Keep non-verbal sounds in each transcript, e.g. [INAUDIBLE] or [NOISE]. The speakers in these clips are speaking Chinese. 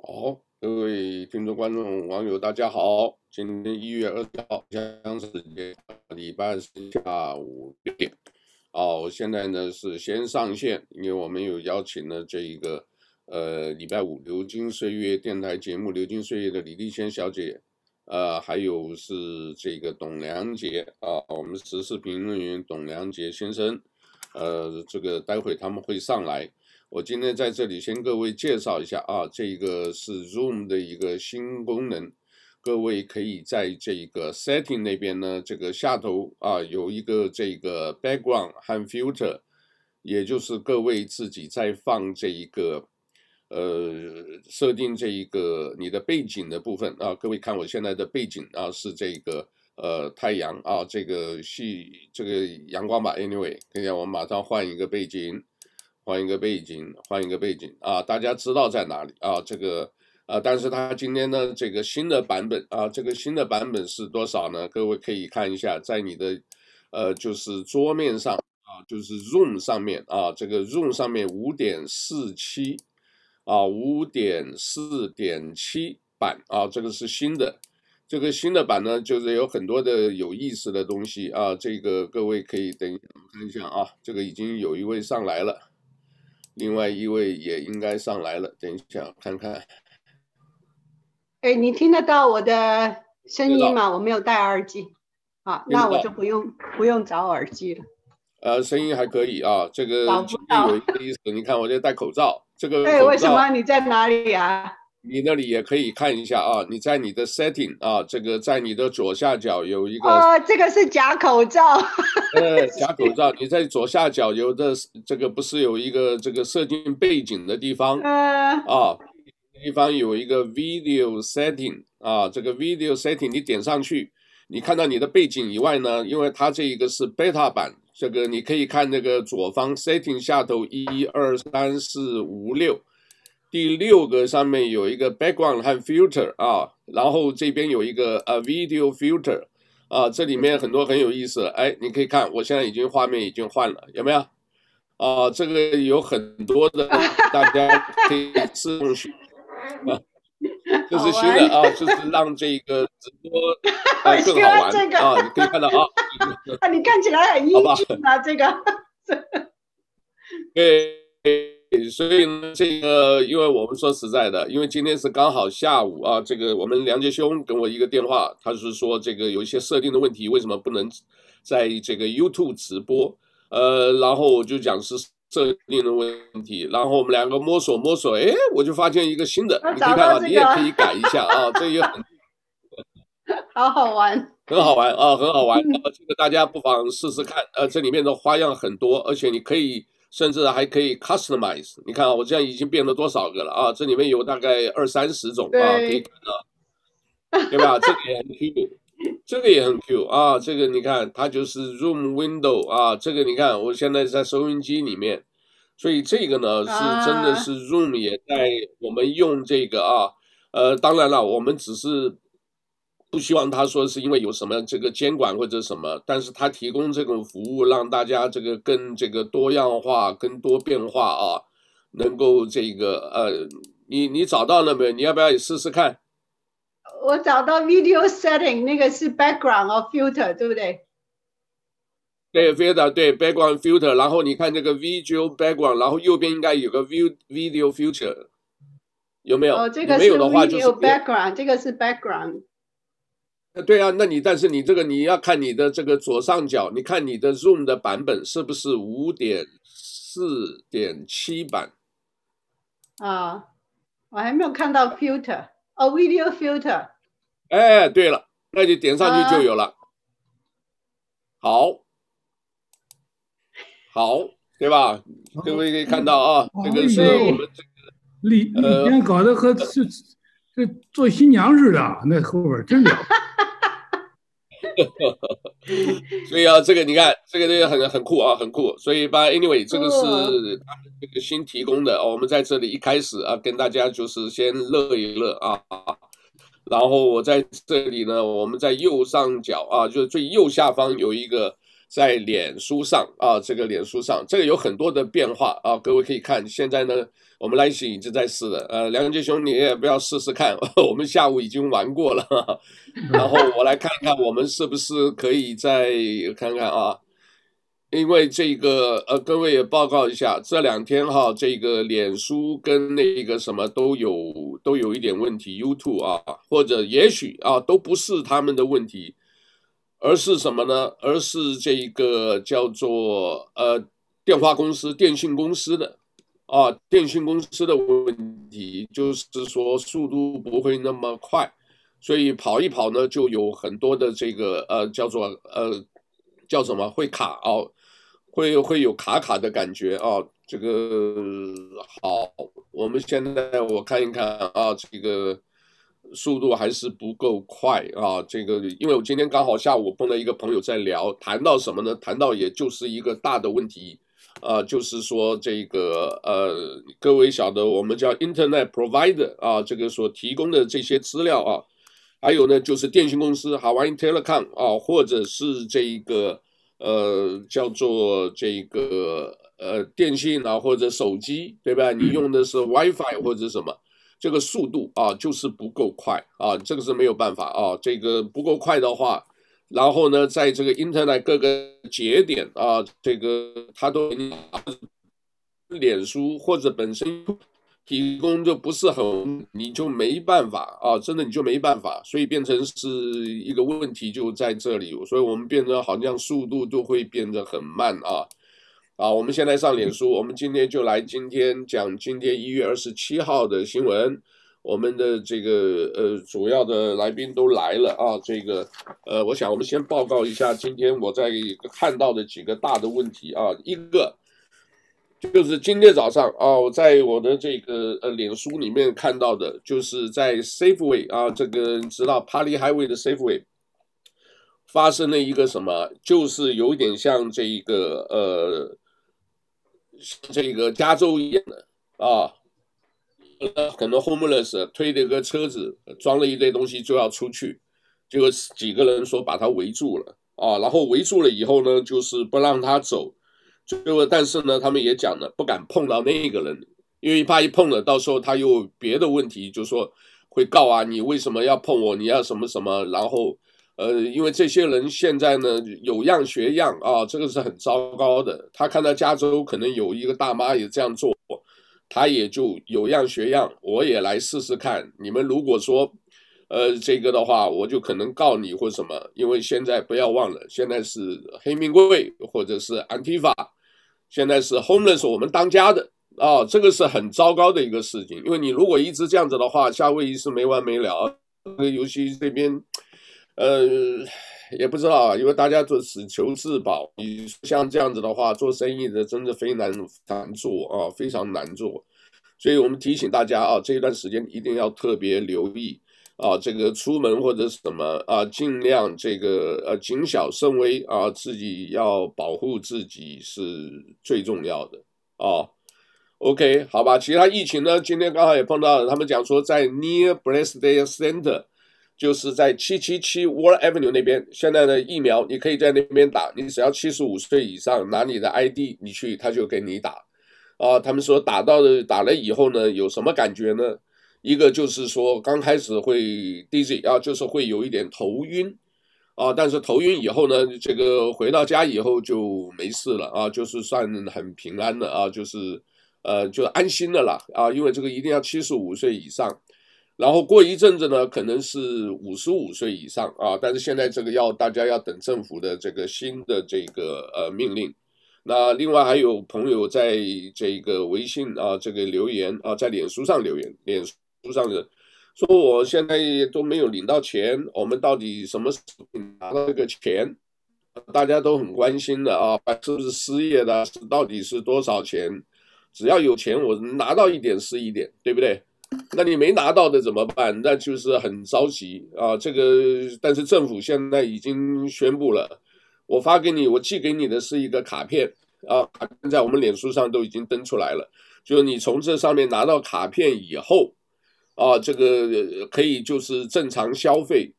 好，各位听众、观众、网友，大家好。今天一月二十号，将是礼拜四下午六点。哦，我现在呢是先上线，因为我们有邀请了这一个呃礼拜五流金岁月电台节目《流金岁月》的李丽仙小姐，呃，还有是这个董良杰啊，我们时事评论员董良杰先生，呃，这个待会他们会上来。我今天在这里先各位介绍一下啊，这个是 Zoom 的一个新功能，各位可以在这个 Setting 那边呢，这个下头啊有一个这个 Background 和 Filter，也就是各位自己在放这一个呃设定这一个你的背景的部分啊，各位看我现在的背景啊是这个呃太阳啊这个系这个阳光吧，Anyway，等一下我们马上换一个背景。换一个背景，换一个背景啊！大家知道在哪里啊？这个啊，但是它今天呢，这个新的版本啊，这个新的版本是多少呢？各位可以看一下，在你的呃，就是桌面上啊，就是 Zoom 上面啊，这个 Zoom 上面五点四七啊，五点四点七版啊，这个是新的。这个新的版呢，就是有很多的有意思的东西啊。这个各位可以等一下看一下啊，这个已经有一位上来了。另外一位也应该上来了，等一下看看。哎，你听得到我的声音吗？我没有戴耳机，好，那我就不用不用找耳机了。呃，声音还可以啊，这个有一个意思。你看，我在戴口罩，这个对，为什么你在哪里呀？你那里也可以看一下啊，你在你的 setting 啊，这个在你的左下角有一个哦，这个是假口罩。[LAUGHS] 呃，假口罩，你在左下角有的这个不是有一个这个设定背景的地方？嗯啊，地方有一个 video setting 啊，这个 video setting 你点上去，你看到你的背景以外呢，因为它这一个是 beta 版，这个你可以看那个左方 setting 下头一二三四五六。第六个上面有一个 background 和 filter 啊，然后这边有一个呃 video filter 啊，这里面很多很有意思，哎，你可以看，我现在已经画面已经换了，有没有？啊，这个有很多的，[LAUGHS] 大家可以试用去啊，这是新的啊，就是让这个直播 [LAUGHS] 呃更好玩啊，你可以看到啊，[LAUGHS] 啊，你看起来很英俊啊，这个，对。所以呢，这个因为我们说实在的，因为今天是刚好下午啊，这个我们梁杰兄给我一个电话，他是说这个有一些设定的问题，为什么不能在这个 YouTube 直播？呃，然后我就讲是设定的问题，然后我们两个摸索摸索，哎，我就发现一个新的，你可以看啊，你也可以改一下啊，这也很 [LAUGHS] [LAUGHS] 好好玩，很好玩啊，很好玩，这个大家不妨试试看，呃，这里面的花样很多，而且你可以。甚至还可以 customize，你看啊，我这样已经变了多少个了啊？这里面有大概二三十种啊，可以看到，对吧？这个也很 Q，这个也很 Q 啊。这个你看，它就是 room Window 啊。这个你看，我现在在收音机里面，所以这个呢是真的是 room 也在我们用这个啊。呃，当然了，我们只是。不希望他说是因为有什么这个监管或者什么，但是他提供这种服务，让大家这个更这个多样化、更多变化啊，能够这个呃，你你找到了没有？你要不要也试试看？我找到 video setting 那个是 background or filter 对不对？对，filter 对 background filter，然后你看这个 video background，然后右边应该有个 view video filter，有没有？哦，这个是 video background，这个是 background。对啊，那你但是你这个你要看你的这个左上角，你看你的 Zoom 的版本是不是五点四点七版？啊，我还没有看到 filter 哦，video filter。哎，对了，那你点上去就有了。啊、好，好，对吧？各位可以看到啊，这个是我们这个里里边搞得和是这做新娘似的，那后边真的。[LAUGHS] 所以啊，这个你看，这个这个很很酷啊，很酷。所以吧，anyway，这个是他们这个新提供的。我们在这里一开始啊，跟大家就是先乐一乐啊。然后我在这里呢，我们在右上角啊，就是最右下方有一个在脸书上啊，这个脸书上，这个有很多的变化啊，各位可以看。现在呢，我们来信已经在试了。呃，梁杰兄，你也不要试试看，[LAUGHS] 我们下午已经玩过了。[LAUGHS] 然后我来看看，我们是不是可以再看看啊？因为这个呃，各位也报告一下，这两天哈，这个脸书跟那个什么都有都有一点问题，YouTube 啊，或者也许啊，都不是他们的问题。而是什么呢？而是这个叫做呃电话公司、电信公司的啊，电信公司的问题，就是说速度不会那么快，所以跑一跑呢，就有很多的这个呃叫做呃叫什么会卡哦，会会有卡卡的感觉啊。这个好，我们现在我看一看啊，这个。速度还是不够快啊！这个，因为我今天刚好下午碰到一个朋友在聊，谈到什么呢？谈到也就是一个大的问题，啊，就是说这个呃，各位晓得我们叫 Internet Provider 啊，这个所提供的这些资料啊，还有呢就是电信公司 Hawaiian Telecom 啊，或者是这一个呃叫做这个呃电信啊或者手机，对吧？你用的是 WiFi 或者什么？这个速度啊，就是不够快啊，这个是没有办法啊。这个不够快的话，然后呢，在这个 Internet 各个节点啊，这个它都脸书或者本身提供就不是很，你就没办法啊，真的你就没办法，所以变成是一个问题就在这里，所以我们变得好像速度都会变得很慢啊。啊，我们现在上脸书，我们今天就来今天讲今天一月二十七号的新闻。我们的这个呃主要的来宾都来了啊，这个呃，我想我们先报告一下今天我在看到的几个大的问题啊，一个就是今天早上啊，我在我的这个呃脸书里面看到的，就是在 Safeway 啊，这个你知道 Pali Highway 的 Safeway 发生了一个什么，就是有点像这一个呃。这个加州一样的啊，可能 homeless 推着个车子，装了一堆东西就要出去，结果几个人说把他围住了啊，然后围住了以后呢，就是不让他走，就但是呢，他们也讲了不敢碰到那个人，因为怕一碰了，到时候他又别的问题，就说会告啊，你为什么要碰我？你要什么什么？然后。呃，因为这些人现在呢有样学样啊，这个是很糟糕的。他看到加州可能有一个大妈也这样做，他也就有样学样，我也来试试看。你们如果说，呃，这个的话，我就可能告你或什么。因为现在不要忘了，现在是黑名贵或者是 Antifa，现在是 homeless 我们当家的啊，这个是很糟糕的一个事情。因为你如果一直这样子的话，夏威夷是没完没了。这个游戏这边。呃，也不知道啊，因为大家都只求自保。你像这样子的话，做生意的真的非常难做啊，非常难做。所以我们提醒大家啊，这一段时间一定要特别留意啊，这个出门或者什么啊，尽量这个呃谨小慎微啊，自己要保护自己是最重要的啊。OK，好吧，其他疫情呢，今天刚好也碰到了，他们讲说在 Near Bethesda Center。就是在七七七 World Avenue 那边，现在的疫苗你可以在那边打，你只要七十五岁以上，拿你的 ID 你去，他就给你打。啊，他们说打到的打了以后呢，有什么感觉呢？一个就是说刚开始会 dizzy 啊，就是会有一点头晕啊，但是头晕以后呢，这个回到家以后就没事了啊，就是算很平安的啊，就是呃就安心的了啊，因为这个一定要七十五岁以上。然后过一阵子呢，可能是五十五岁以上啊，但是现在这个要大家要等政府的这个新的这个呃命令。那另外还有朋友在这个微信啊这个留言啊，在脸书上留言，脸书上的说我现在都没有领到钱，我们到底什么时候拿到这个钱？大家都很关心的啊，是不是失业的？到底是多少钱？只要有钱，我拿到一点是一点，对不对？[LAUGHS] 那你没拿到的怎么办？那就是很着急啊！这个，但是政府现在已经宣布了，我发给你，我寄给你的是一个卡片啊，卡片在我们脸书上都已经登出来了。就是你从这上面拿到卡片以后，啊，这个可以就是正常消费，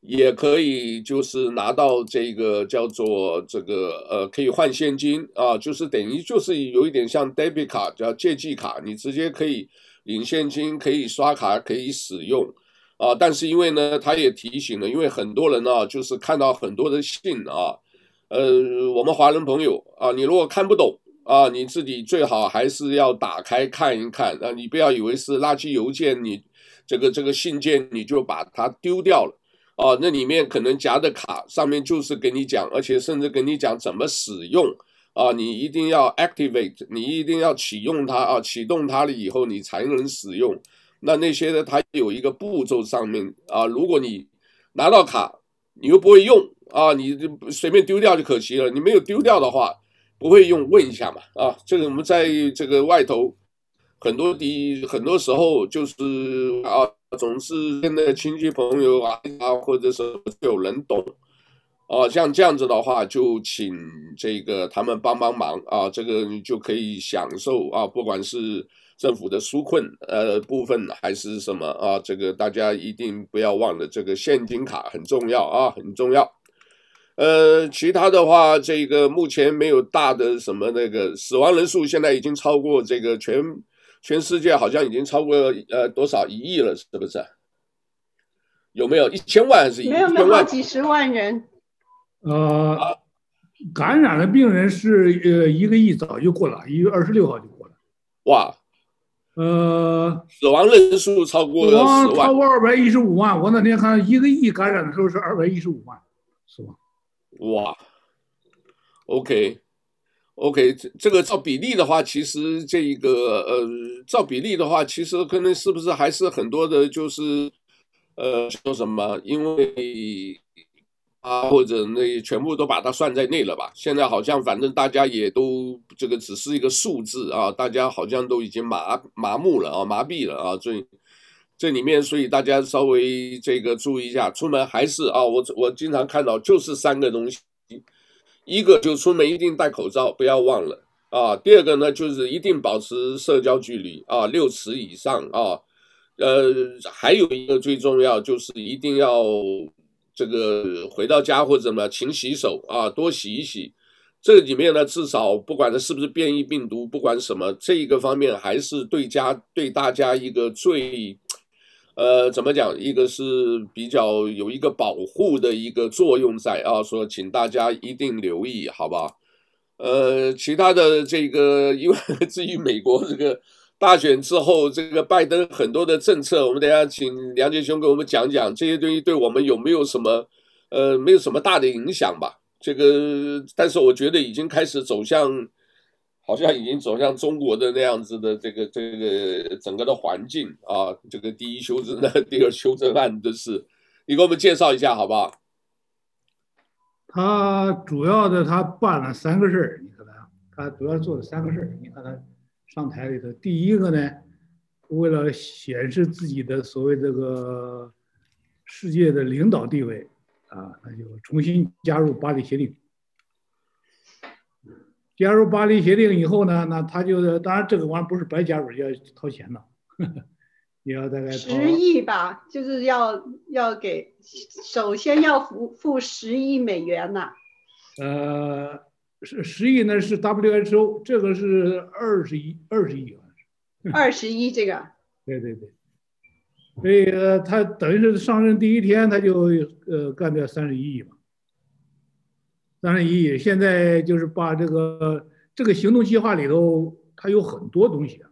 也可以就是拿到这个叫做这个呃，可以换现金啊，就是等于就是有一点像 debit 卡叫借记卡，你直接可以领现金，可以刷卡，可以使用啊。但是因为呢，他也提醒了，因为很多人呢，就是看到很多的信啊，呃，我们华人朋友啊，你如果看不懂啊，你自己最好还是要打开看一看啊，你不要以为是垃圾邮件，你这个这个信件你就把它丢掉了。哦，那里面可能夹的卡上面就是给你讲，而且甚至给你讲怎么使用啊，你一定要 activate，你一定要启用它啊，启动它了以后你才能使用。那那些呢，它有一个步骤上面啊，如果你拿到卡你又不会用啊，你随便丢掉就可惜了。你没有丢掉的话，不会用，问一下嘛啊，这个我们在这个外头很多的很多时候就是啊。总是现在亲戚朋友啊，或者是有人懂，哦，像这样子的话，就请这个他们帮帮忙啊，这个你就可以享受啊，不管是政府的纾困呃部分还是什么啊，这个大家一定不要忘了，这个现金卡很重要啊，很重要。呃，其他的话，这个目前没有大的什么那个死亡人数，现在已经超过这个全。全世界好像已经超过呃多少一亿了，是不是？有没有一千万还是一？没有没有，几十万人。呃，感染的病人是呃一个亿早就过了，一月二十六号就过了。哇，呃，死亡人数超过了十万，超过二百一十五万。我那天看一个亿感染的时候是二百一十五万，是吧？哇，OK。OK，这这个照比例的话，其实这一个呃，照比例的话，其实可能是不是还是很多的，就是呃说什么，因为啊或者那全部都把它算在内了吧？现在好像反正大家也都这个只是一个数字啊，大家好像都已经麻麻木了啊，麻痹了啊，所以这里面所以大家稍微这个注意一下，出门还是啊，我我经常看到就是三个东西。一个就出门一定戴口罩，不要忘了啊。第二个呢，就是一定保持社交距离啊，六尺以上啊。呃，还有一个最重要就是一定要这个回到家或者怎么勤洗手啊，多洗一洗。这里面呢，至少不管它是不是变异病毒，不管什么，这一个方面还是对家对大家一个最。呃，怎么讲？一个是比较有一个保护的一个作用在啊，说请大家一定留意，好不好？呃，其他的这个，因为 [LAUGHS] 至于美国这个大选之后，这个拜登很多的政策，我们等下请梁杰兄给我们讲讲这些东西对我们有没有什么呃，没有什么大的影响吧？这个，但是我觉得已经开始走向。好像已经走向中国的那样子的这个这个整个的环境啊，这个第一修正案、[LAUGHS] 第二修正案的事，你给我们介绍一下好不好？他主要的他办了三个事儿，你看他，他主要做了三个事儿。你看他上台里头，第一个呢，为了显示自己的所谓这个世界的领导地位啊，那就重新加入巴黎协定。加入巴黎协定以后呢，那他就当然这个玩意儿不是白加入，要掏钱的，[LAUGHS] 你要大概十亿吧，就是要要给，首先要付付十亿美元呐。呃，十十亿呢是 WHO，这个是二十亿，二十亿好像是。[LAUGHS] 二十亿这个。对对对，所以呃，他等于是上任第一天他就呃干掉三十一亿嘛。三十一亿，现在就是把这个这个行动计划里头，它有很多东西啊。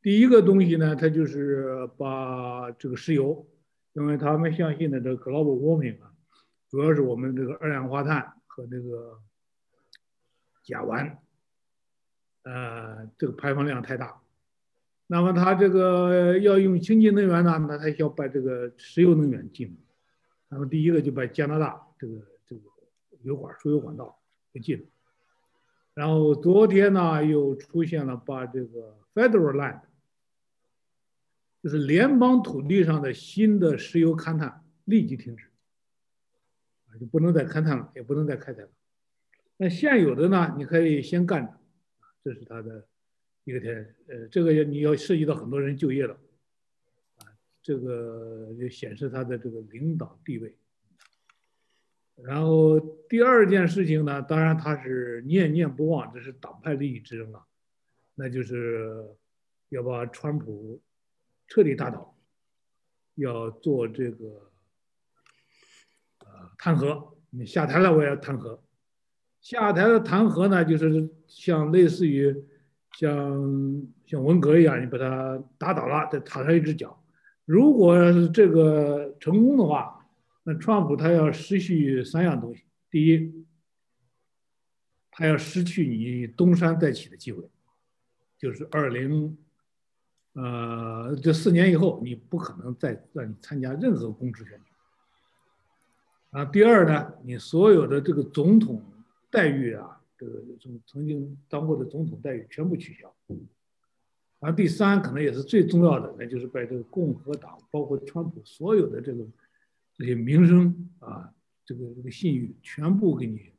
第一个东西呢，它就是把这个石油，因为他们相信的这个 global warming 啊，主要是我们这个二氧化碳和这个甲烷，呃，这个排放量太大。那么它这个要用清洁能源呢，那它需要把这个石油能源禁。那么第一个就把加拿大这个。油管、输油管道给禁了，然后昨天呢又出现了把这个 federal land，就是联邦土地上的新的石油勘探立即停止，啊，就不能再勘探了，也不能再开采了。那现有的呢，你可以先干着，这是他的一个天，呃，这个你要涉及到很多人就业了，啊，这个就显示他的这个领导地位。然后第二件事情呢，当然他是念念不忘，这是党派利益之争啊，那就是要把川普彻底打倒，要做这个呃弹劾，你下台了我也要弹劾，下台的弹劾呢，就是像类似于像像文革一样，你把他打倒了，再踏上一只脚，如果是这个成功的话。那川普他要失去三样东西：第一，他要失去你东山再起的机会，就是二零，呃，这四年以后你不可能再让你参加任何公职选举。啊，第二呢，你所有的这个总统待遇啊，这个从曾经当过的总统待遇全部取消。而，第三可能也是最重要的，那就是把这个共和党，包括川普所有的这个。这些名声啊，这个这个信誉全部给你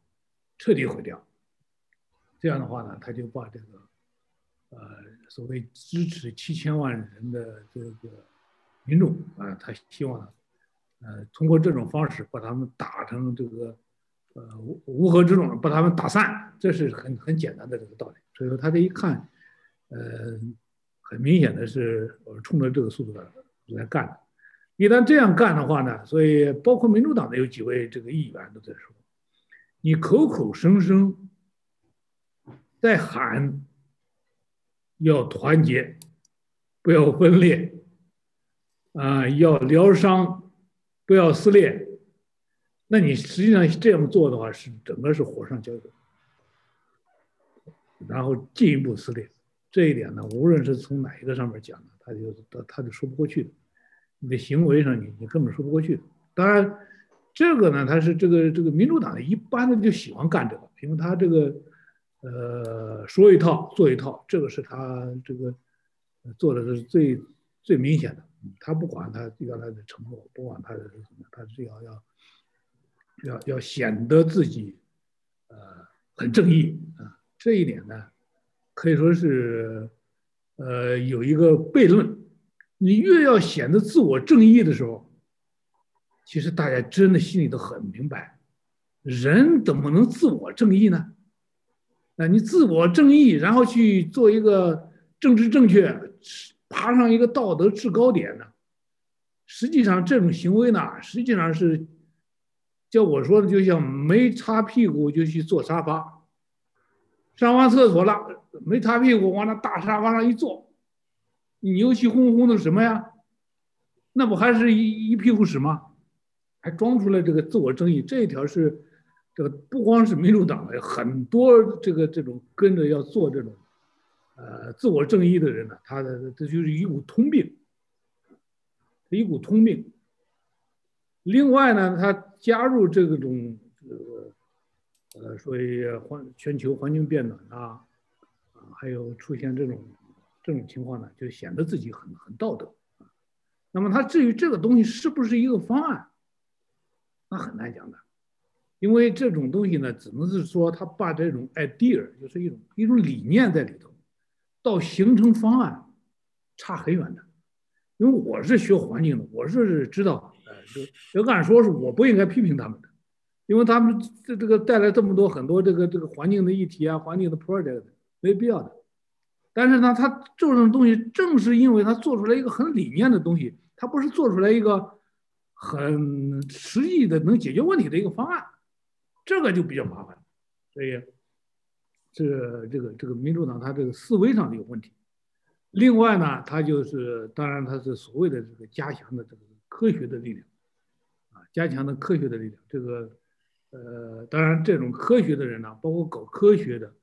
彻底毁掉。这样的话呢，他就把这个呃所谓支持七千万人的这个民众啊，他希望呢呃通过这种方式把他们打成这个呃乌合之众，把他们打散，这是很很简单的这个道理。所以说他这一看，呃，很明显的是冲着这个速度来来干的。一旦这样干的话呢，所以包括民主党的有几位这个议员都在说，你口口声声在喊要团结，不要分裂，啊，要疗伤，不要撕裂，那你实际上这样做的话，是整个是火上浇油，然后进一步撕裂。这一点呢，无论是从哪一个上面讲呢，他就他他就说不过去。你的行为上，你你根本说不过去。当然，这个呢，他是这个这个民主党的一般的就喜欢干这个，因为他这个呃说一套做一套，这个是他这个做的是最最明显的。他不管他原来的承诺，不管他的什么，他是要要要要显得自己呃很正义啊。这一点呢，可以说是呃有一个悖论。你越要显得自我正义的时候，其实大家真的心里都很明白，人怎么能自我正义呢？啊，你自我正义，然后去做一个政治正确，爬上一个道德制高点呢？实际上这种行为呢，实际上是，叫我说的，就像没擦屁股就去坐沙发，上完厕所了，没擦屁股往那大沙发上一坐。你牛气哄哄的什么呀？那不还是一一屁股屎吗？还装出来这个自我正义，这一条是这个不光是民主党的，很多这个这种跟着要做这种呃自我正义的人呢，他的这就是一股通病，一股通病。另外呢，他加入这种这个呃所以环全球环境变暖啊，啊还有出现这种。这种情况呢，就显得自己很很道德。那么他至于这个东西是不是一个方案，那很难讲的，因为这种东西呢，只能是说他把这种 idea，就是一种一种理念在里头，到形成方案差很远的。因为我是学环境的，我是知道，呃，就要按说是我不应该批评他们的，因为他们这这个带来这么多很多这个这个环境的议题啊，环境的 project，没必要的。但是呢，他做这种东西，正是因为他做出来一个很理念的东西，他不是做出来一个很实际的能解决问题的一个方案，这个就比较麻烦。所以，这这个这个民主党他这个思维上的有问题。另外呢，他就是当然他是所谓的这个加强的这个科学的力量，啊，加强的科学的力量。这个呃，当然这种科学的人呢，包括搞科学的。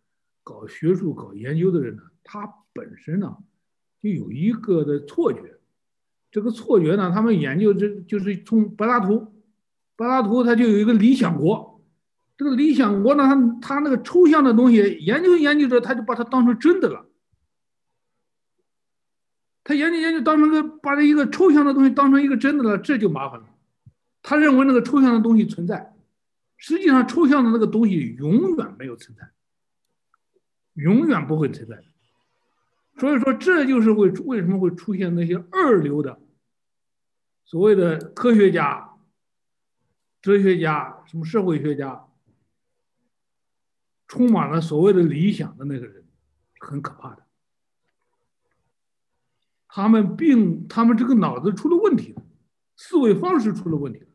搞学术、搞研究的人呢，他本身呢就有一个的错觉，这个错觉呢，他们研究这就是从柏拉图，柏拉图他就有一个理想国，这个理想国呢，他他那个抽象的东西研究研究着，他就把它当成真的了，他研究研究当成个把这一个抽象的东西当成一个真的了，这就麻烦了，他认为那个抽象的东西存在，实际上抽象的那个东西永远没有存在。永远不会存在，所以说这就是为为什么会出现那些二流的所谓的科学家，哲学家、什么社会学家，充满了所谓的理想的那个人，很可怕的。他们病，他们这个脑子出了问题了，思维方式出了问题了。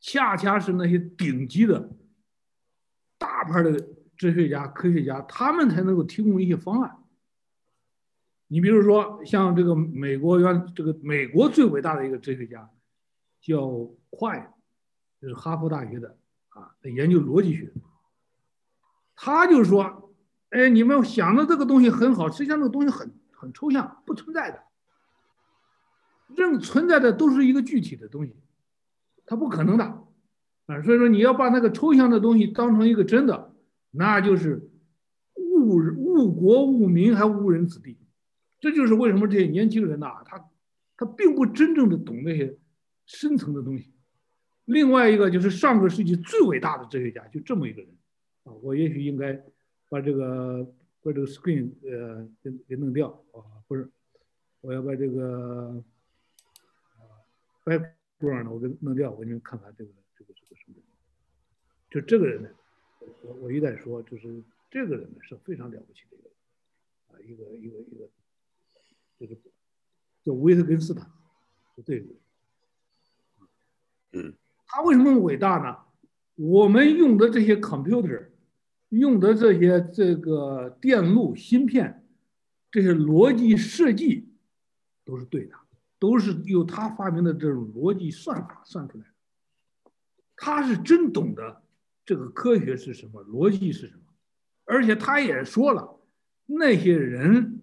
恰恰是那些顶级的大牌的哲学家、科学家，他们才能够提供一些方案。你比如说，像这个美国原这个美国最伟大的一个哲学家，叫快就是哈佛大学的啊，研究逻辑学。他就说：“哎，你们想的这个东西很好，实际上这个东西很很抽象，不存在的。任存在的都是一个具体的东西。”它不可能的，啊，所以说你要把那个抽象的东西当成一个真的，那就是误误国误民还误人子弟，这就是为什么这些年轻人呐，他他并不真正的懂那些深层的东西。另外一个就是上个世纪最伟大的哲学家，就这么一个人，啊，我也许应该把这个把这个 screen 呃给给弄掉啊，不是，我要把这个啊我给弄掉，我给你们看看这个这个这个什么？就这个人呢，我我一再说，就是这个人呢是非常了不起的一个啊，一个一个一个，这个叫维特根斯坦，就这个。嗯。他为什么伟大呢？我们用的这些 computer，用的这些这个电路芯片，这些逻辑设计都是对的。都是由他发明的这种逻辑算法算出来的，他是真懂得这个科学是什么，逻辑是什么，而且他也说了，那些人，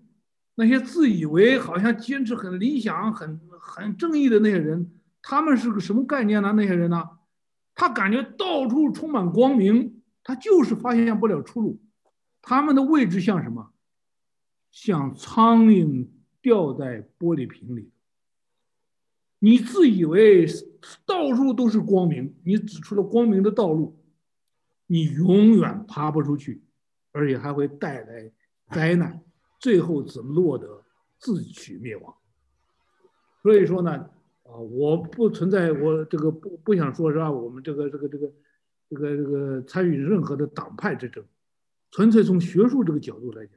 那些自以为好像坚持很理想、很很正义的那些人，他们是个什么概念呢？那些人呢？他感觉到处充满光明，他就是发现不了出路，他们的位置像什么？像苍蝇掉在玻璃瓶里。你自以为到处都是光明，你指出了光明的道路，你永远爬不出去，而且还会带来灾难，最后只落得自取灭亡。所以说呢，啊，我不存在，我这个不不想说是吧？我们这个这个这个这个这个参与任何的党派之争，纯粹从学术这个角度来讲，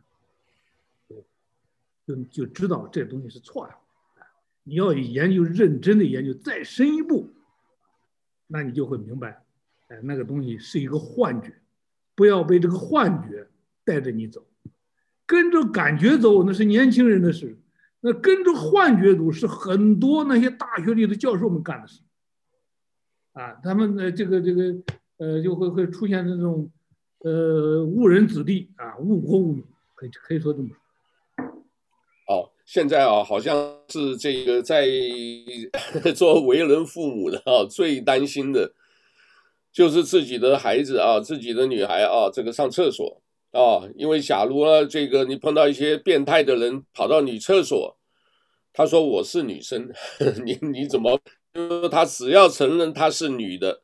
就就知道这东西是错的。你要研究认真的研究，再深一步，那你就会明白，哎，那个东西是一个幻觉，不要被这个幻觉带着你走，跟着感觉走那是年轻人的事，那跟着幻觉走是很多那些大学里的教授们干的事，啊，他们呃这个这个呃就会会出现这种呃误人子弟啊，误国误民，可以可以说这么说。现在啊，好像是这个在 [LAUGHS] 做为人父母的啊，最担心的，就是自己的孩子啊，自己的女孩啊，这个上厕所啊，因为假如呢，这个你碰到一些变态的人跑到女厕所，他说我是女生，[LAUGHS] 你你怎么？他只要承认他是女的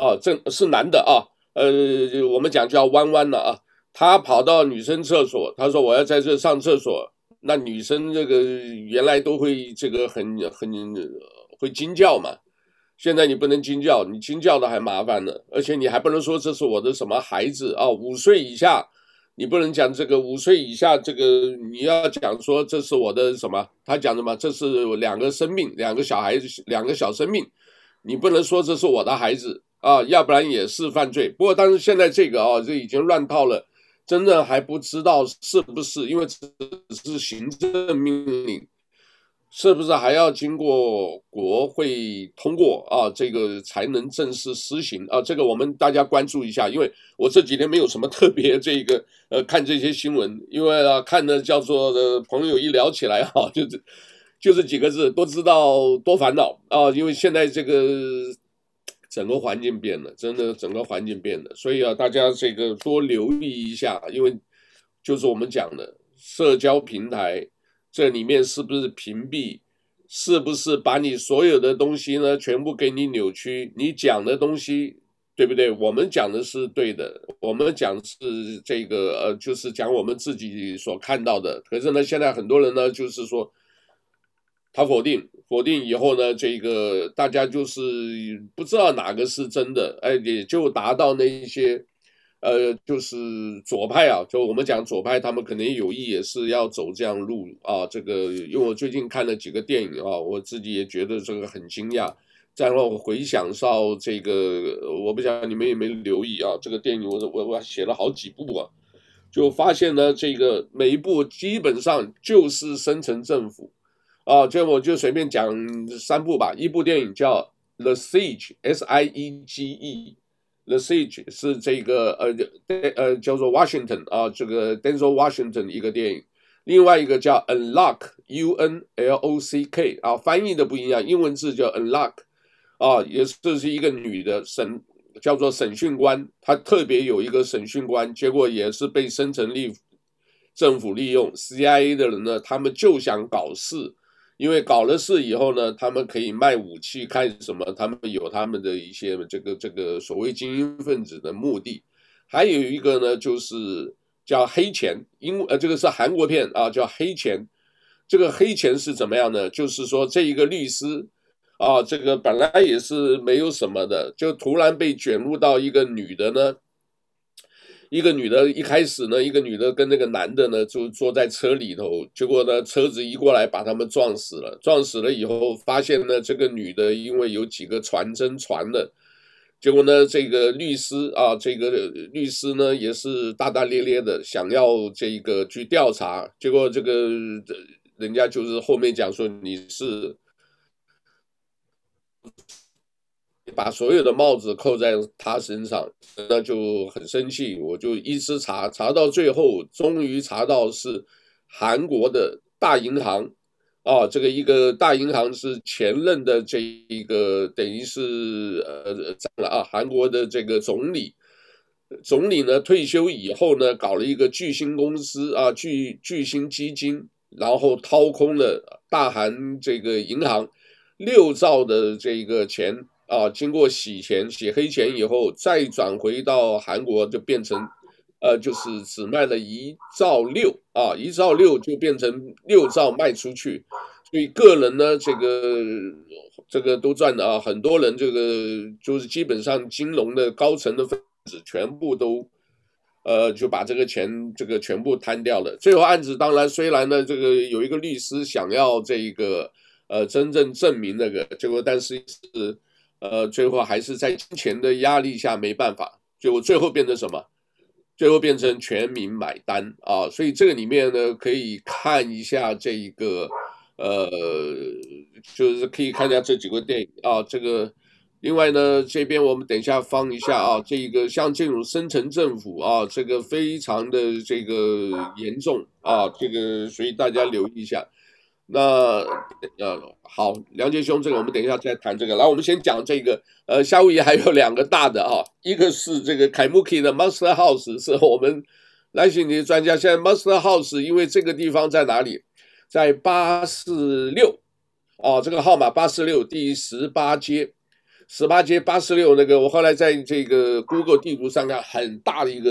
啊，这是男的啊，呃，我们讲叫弯弯了啊，他跑到女生厕所，他说我要在这上厕所。那女生这个原来都会这个很很会惊叫嘛，现在你不能惊叫，你惊叫的还麻烦呢，而且你还不能说这是我的什么孩子啊，五岁以下你不能讲这个五岁以下这个你要讲说这是我的什么，他讲什么，这是两个生命，两个小孩子，两个小生命，你不能说这是我的孩子啊，要不然也是犯罪。不过但是现在这个啊，这已经乱套了。真的还不知道是不是，因为只是行政命令，是不是还要经过国会通过啊？这个才能正式施行啊？这个我们大家关注一下，因为我这几天没有什么特别这个呃看这些新闻，因为啊看的叫做的朋友一聊起来哈、啊，[LAUGHS] 就是就是几个字，多知道多烦恼啊，因为现在这个。整个环境变了，真的整个环境变了，所以啊，大家这个多留意一下，因为就是我们讲的社交平台，这里面是不是屏蔽，是不是把你所有的东西呢全部给你扭曲？你讲的东西对不对？我们讲的是对的，我们讲是这个呃，就是讲我们自己所看到的。可是呢，现在很多人呢，就是说他否定，否定以后呢，这个大家就是不知道哪个是真的，哎，也就达到那一些，呃，就是左派啊，就我们讲左派，他们可能有意也是要走这样路啊。这个因为我最近看了几个电影啊，我自己也觉得这个很惊讶。然后回想到这个，我不晓得你们有没有留意啊？这个电影我我我写了好几部啊，就发现呢，这个每一部基本上就是深层政府啊。就我就随便讲三部吧。一部电影叫《The Siege》，S I E G E，《The Siege》是这个呃呃叫做 Washington 啊，这个 Denzel Washington 一个电影。另外一个叫《Unlock》，U N L O C K 啊，翻译的不一样，英文字叫 Unlock。啊，也是这是一个女的审，叫做审讯官，她特别有一个审讯官，结果也是被深层利政府利用 CIA 的人呢，他们就想搞事，因为搞了事以后呢，他们可以卖武器干什么？他们有他们的一些这个这个所谓精英分子的目的，还有一个呢，就是叫黑钱，因呃这个是韩国片啊，叫黑钱，这个黑钱是怎么样呢？就是说这一个律师。啊，这个本来也是没有什么的，就突然被卷入到一个女的呢，一个女的，一开始呢，一个女的跟那个男的呢，就坐在车里头，结果呢，车子一过来把他们撞死了，撞死了以后，发现呢，这个女的因为有几个传真传的，结果呢，这个律师啊，这个律师呢也是大大咧咧的，想要这个去调查，结果这个人家就是后面讲说你是。把所有的帽子扣在他身上，那就很生气。我就一直查，查到最后，终于查到是韩国的大银行啊，这个一个大银行是前任的这一个等于是呃占了啊，韩国的这个总理，总理呢退休以后呢，搞了一个巨星公司啊，巨巨星基金，然后掏空了大韩这个银行。六兆的这个钱啊，经过洗钱、洗黑钱以后，再转回到韩国，就变成，呃，就是只卖了一兆六啊，一兆六就变成六兆卖出去，所以个人呢，这个这个都赚了啊，很多人这个就是基本上金融的高层的分子全部都，呃，就把这个钱这个全部摊掉了。最后案子当然虽然呢，这个有一个律师想要这个。呃，真正证明那个结果，但是是，呃，最后还是在金钱的压力下没办法，就最后变成什么？最后变成全民买单啊！所以这个里面呢，可以看一下这一个，呃，就是可以看一下这几个电影啊。这个，另外呢，这边我们等一下放一下啊，这一个像这种深层政府啊，这个非常的这个严重啊，这个所以大家留意一下。那呃好，梁杰兄，这个我们等一下再谈这个。来，我们先讲这个。呃，夏威夷还有两个大的啊，一个是这个凯木基的 Master House，是我们来信的专家。现在 Master House 因为这个地方在哪里？在八四六哦，这个号码八四六第十八街，十八街八四六那个。我后来在这个 Google 地图上看，很大的一个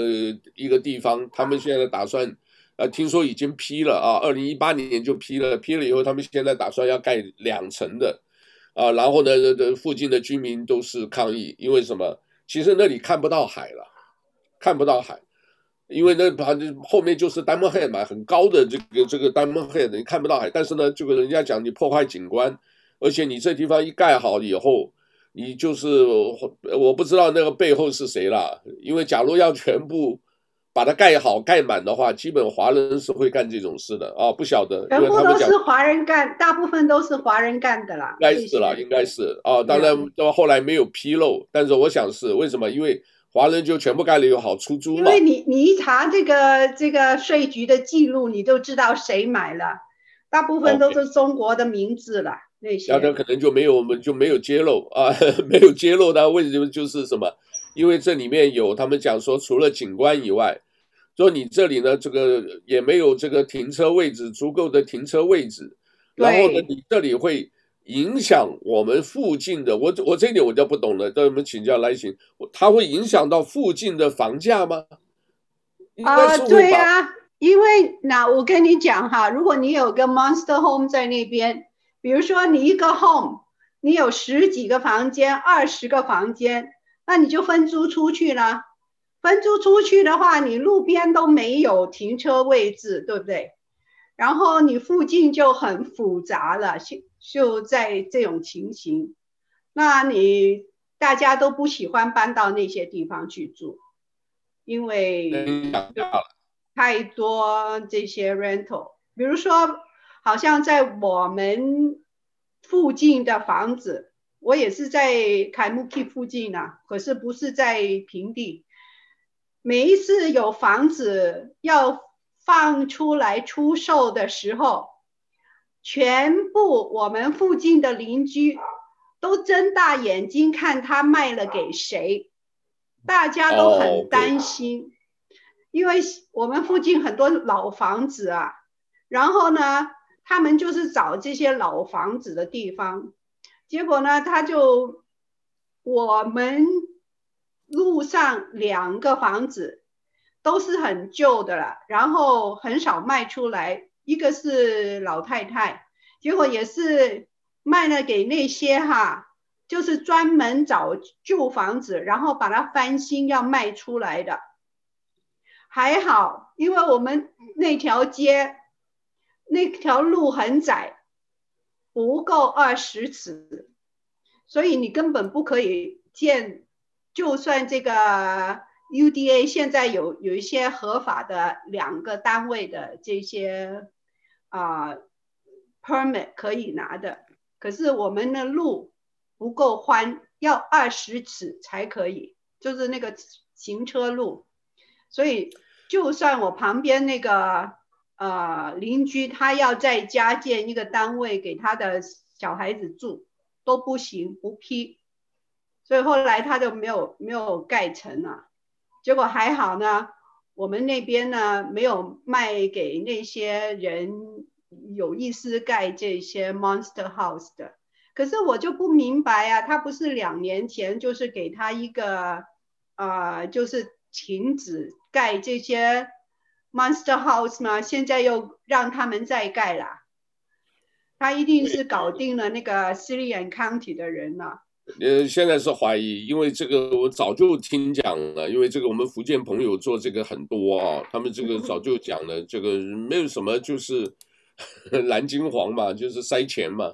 一个地方，他们现在打算。呃，听说已经批了啊，二零一八年就批了，批了以后，他们现在打算要盖两层的，啊，然后呢，这这附近的居民都是抗议，因为什么？其实那里看不到海了，看不到海，因为那旁后面就是 Diamond Head 嘛，很高的这个这个 Diamond Head，你看不到海。但是呢，这个人家讲你破坏景观，而且你这地方一盖好以后，你就是我不知道那个背后是谁了，因为假如要全部。把它盖好盖满的话，基本华人是会干这种事的啊，不晓得，全部都是华人干，大部分都是华人干的啦，应该是啦，应该是啊，当然到后来没有披露，但是我想是为什么？因为华人就全部盖了又好出租嘛。因为你你一查这个这个税局的记录，你就知道谁买了，大部分都是中国的名字了，那些。那可能就没有我们就没有揭露啊，[LAUGHS] 没有揭露的为什么就是什么？因为这里面有他们讲说，除了警官以外。说你这里呢，这个也没有这个停车位置，足够的停车位置，然后呢，你这里会影响我们附近的，我我这一点我就不懂了，跟我们请教来行，它会影响到附近的房价吗？啊，对呀，因为那我跟你讲哈，如果你有个 Monster Home 在那边，比如说你一个 home，你有十几个房间、二十个房间，那你就分租出去了。分租出去的话，你路边都没有停车位置，对不对？然后你附近就很复杂了，就就在这种情形，那你大家都不喜欢搬到那些地方去住，因为太多这些 rental，比如说，好像在我们附近的房子，我也是在凯木基附近啊，可是不是在平地。每一次有房子要放出来出售的时候，全部我们附近的邻居都睁大眼睛看他卖了给谁，大家都很担心。Oh. 因为我们附近很多老房子啊，然后呢，他们就是找这些老房子的地方，结果呢，他就我们路上两个房子都是很旧的了，然后很少卖出来，一个是老太太，结果也是卖了给那些哈，就是专门找旧房子，然后把它翻新要卖出来的。还好，因为我们那条街那条路很窄，不够二十尺，所以你根本不可以建。就算这个 UDA 现在有有一些合法的两个单位的这些啊、permit 可以拿的，可是我们的路不够宽，要二十尺才可以，就是那个行车路。所以，就算我旁边那个呃邻居他要再加建一个单位给他的小孩子住，都不行，不批。所以后来他就没有没有盖成了。结果还好呢，我们那边呢没有卖给那些人有意思盖这些 monster house 的。可是我就不明白啊，他不是两年前就是给他一个啊、就是。停止盖这些 monster house 吗？现在又让他们再盖了。他一定是搞定了那个 City and County 的人了。呃，现在是怀疑，因为这个我早就听讲了，因为这个我们福建朋友做这个很多啊，他们这个早就讲了，这个没有什么就是 [LAUGHS] 蓝金黄嘛，就是塞钱嘛，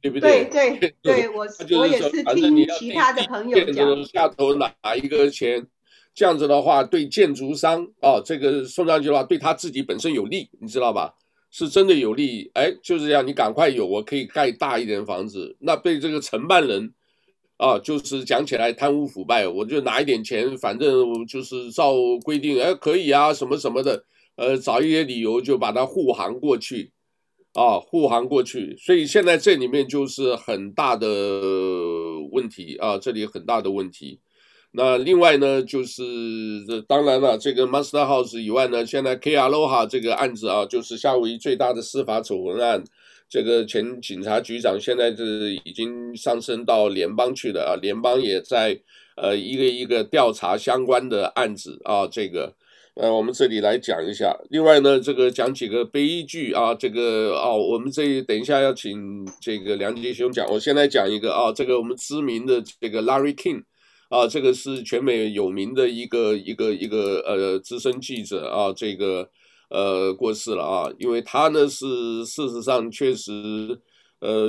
对不对？对对对，我我也是听其他的朋友讲，下头拿一个钱。这样子的话，对建筑商啊，这个送上去的话，对他自己本身有利，你知道吧？是真的有利。哎，就是这样，你赶快有，我可以盖大一点房子。那被这个承办人啊，就是讲起来贪污腐败，我就拿一点钱，反正就是照规定，哎，可以啊，什么什么的，呃，找一些理由就把它护航过去，啊，护航过去。所以现在这里面就是很大的问题啊，这里很大的问题。那另外呢，就是这当然了，这个 Master House 以外呢，现在 K Aloha 这个案子啊，就是夏威夷最大的司法丑闻案，这个前警察局长现在是已经上升到联邦去了啊，联邦也在呃一个一个调查相关的案子啊，这个呃我们这里来讲一下。另外呢，这个讲几个悲剧啊，这个哦，我们这等一下要请这个梁杰兄讲，我先来讲一个啊，这个我们知名的这个 Larry King。啊，这个是全美有名的一个一个一个呃资深记者啊，这个呃过世了啊，因为他呢是事实上确实呃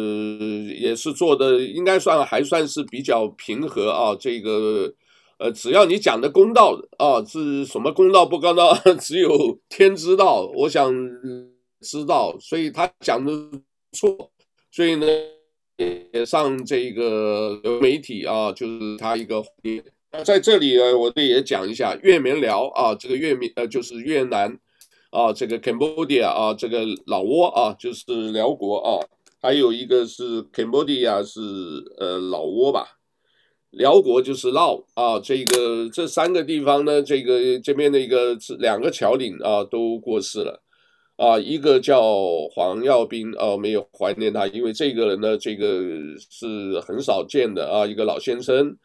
也是做的应该算还算是比较平和啊，这个呃只要你讲的公道啊，是什么公道不公道，[LAUGHS] 只有天知道，我想知道，所以他讲的错，所以呢。也上这个媒体啊，就是他一个。那在这里呢，我这也讲一下越缅寮啊，这个越缅呃就是越南啊，这个 Cambodia 啊，这个老挝啊，就是辽国啊，还有一个是 Cambodia 是呃老挝吧，辽国就是老啊，这个这三个地方呢，这个这边的一个是两个侨领啊都过世了。啊，一个叫黄耀斌，哦，没有怀念他，因为这个人呢，这个是很少见的啊，一个老先生，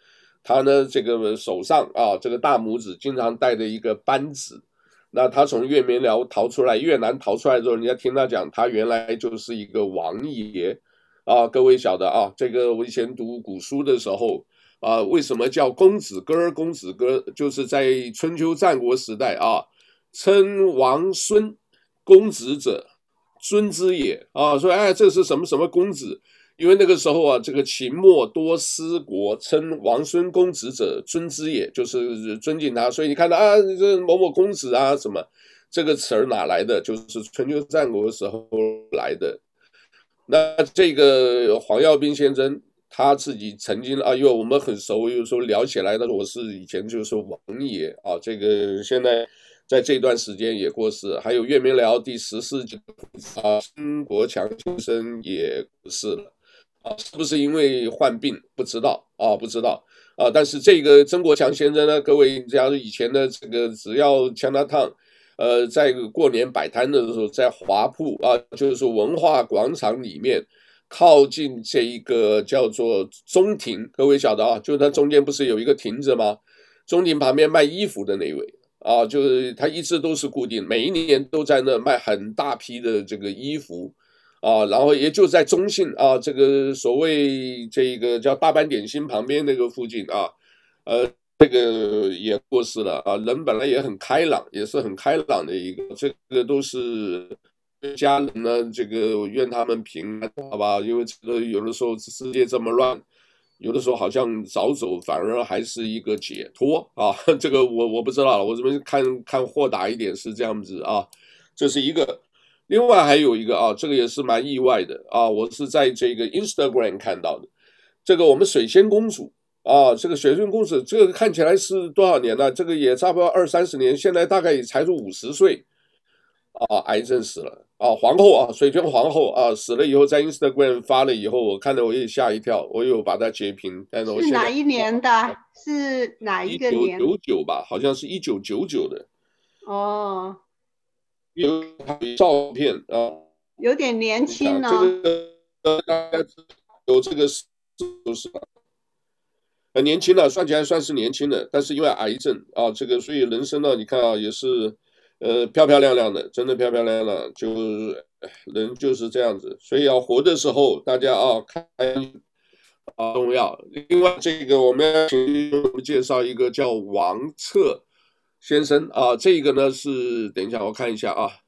他呢，这个手上啊，这个大拇指经常带着一个扳指，那他从越缅寮逃出来，越南逃出来之后，人家听他讲，他原来就是一个王爷，啊，各位晓得啊，这个我以前读古书的时候啊，为什么叫公子哥？公子哥就是在春秋战国时代啊，称王孙公子者，尊之也啊。说哎，这是什么什么公子？因为那个时候啊，这个秦末多失国，称王孙公子者，尊之也，就是尊敬他。所以你看到啊，这某某公子啊，什么这个词儿哪来的？就是春秋战国时候来的。那这个黄耀斌先生他自己曾经啊，因为我们很熟，有时候聊起来，的我是以前就是王爷啊。这个现在在这段时间也过世，还有岳明辽第十四届啊，孙国强先生也过世了。是不是因为患病？不知道啊，不知道啊。但是这个曾国强先生呢，各位，假如以前的这个，只要加拿大，呃，在过年摆摊的时候，在华埠啊，就是文化广场里面，靠近这一个叫做中庭，各位晓得啊，就是它中间不是有一个亭子吗？中庭旁边卖衣服的那位啊，就是他一直都是固定，每一年都在那卖很大批的这个衣服。啊，然后也就在中信啊，这个所谓这个叫大班点心旁边那个附近啊，呃，这个也过世了啊。人本来也很开朗，也是很开朗的一个，这个都是家人呢，这个愿他们平安，好吧？因为这个有的时候世界这么乱，有的时候好像早走反而还是一个解脱啊。[LAUGHS] 这个我我不知道了，我这边看看豁达一点是这样子啊，这是一个。另外还有一个啊，这个也是蛮意外的啊，我是在这个 Instagram 看到的，这个我们水仙公主啊，这个水仙公主这个看起来是多少年了？这个也差不多二三十年，现在大概也才是五十岁啊，癌症死了啊，皇后啊，水仙皇后啊，死了以后在 Instagram 发了以后，我看到我也吓一跳，我有把它截屏，但是我现在是哪一年的？是哪一个年？一九九九吧，好像是一九九九的。哦。有照片啊，有点年轻呢。这个大家有这个是都是很年轻了，算起来算是年轻的，但是因为癌症啊，这个所以人生呢，你看啊，也是呃漂漂亮亮的，真的漂漂亮亮，就是人就是这样子，所以要活的时候，大家啊开啊重要。另外这个我们要请介绍一个叫王策。先生啊，这个呢是等一下我看一下啊，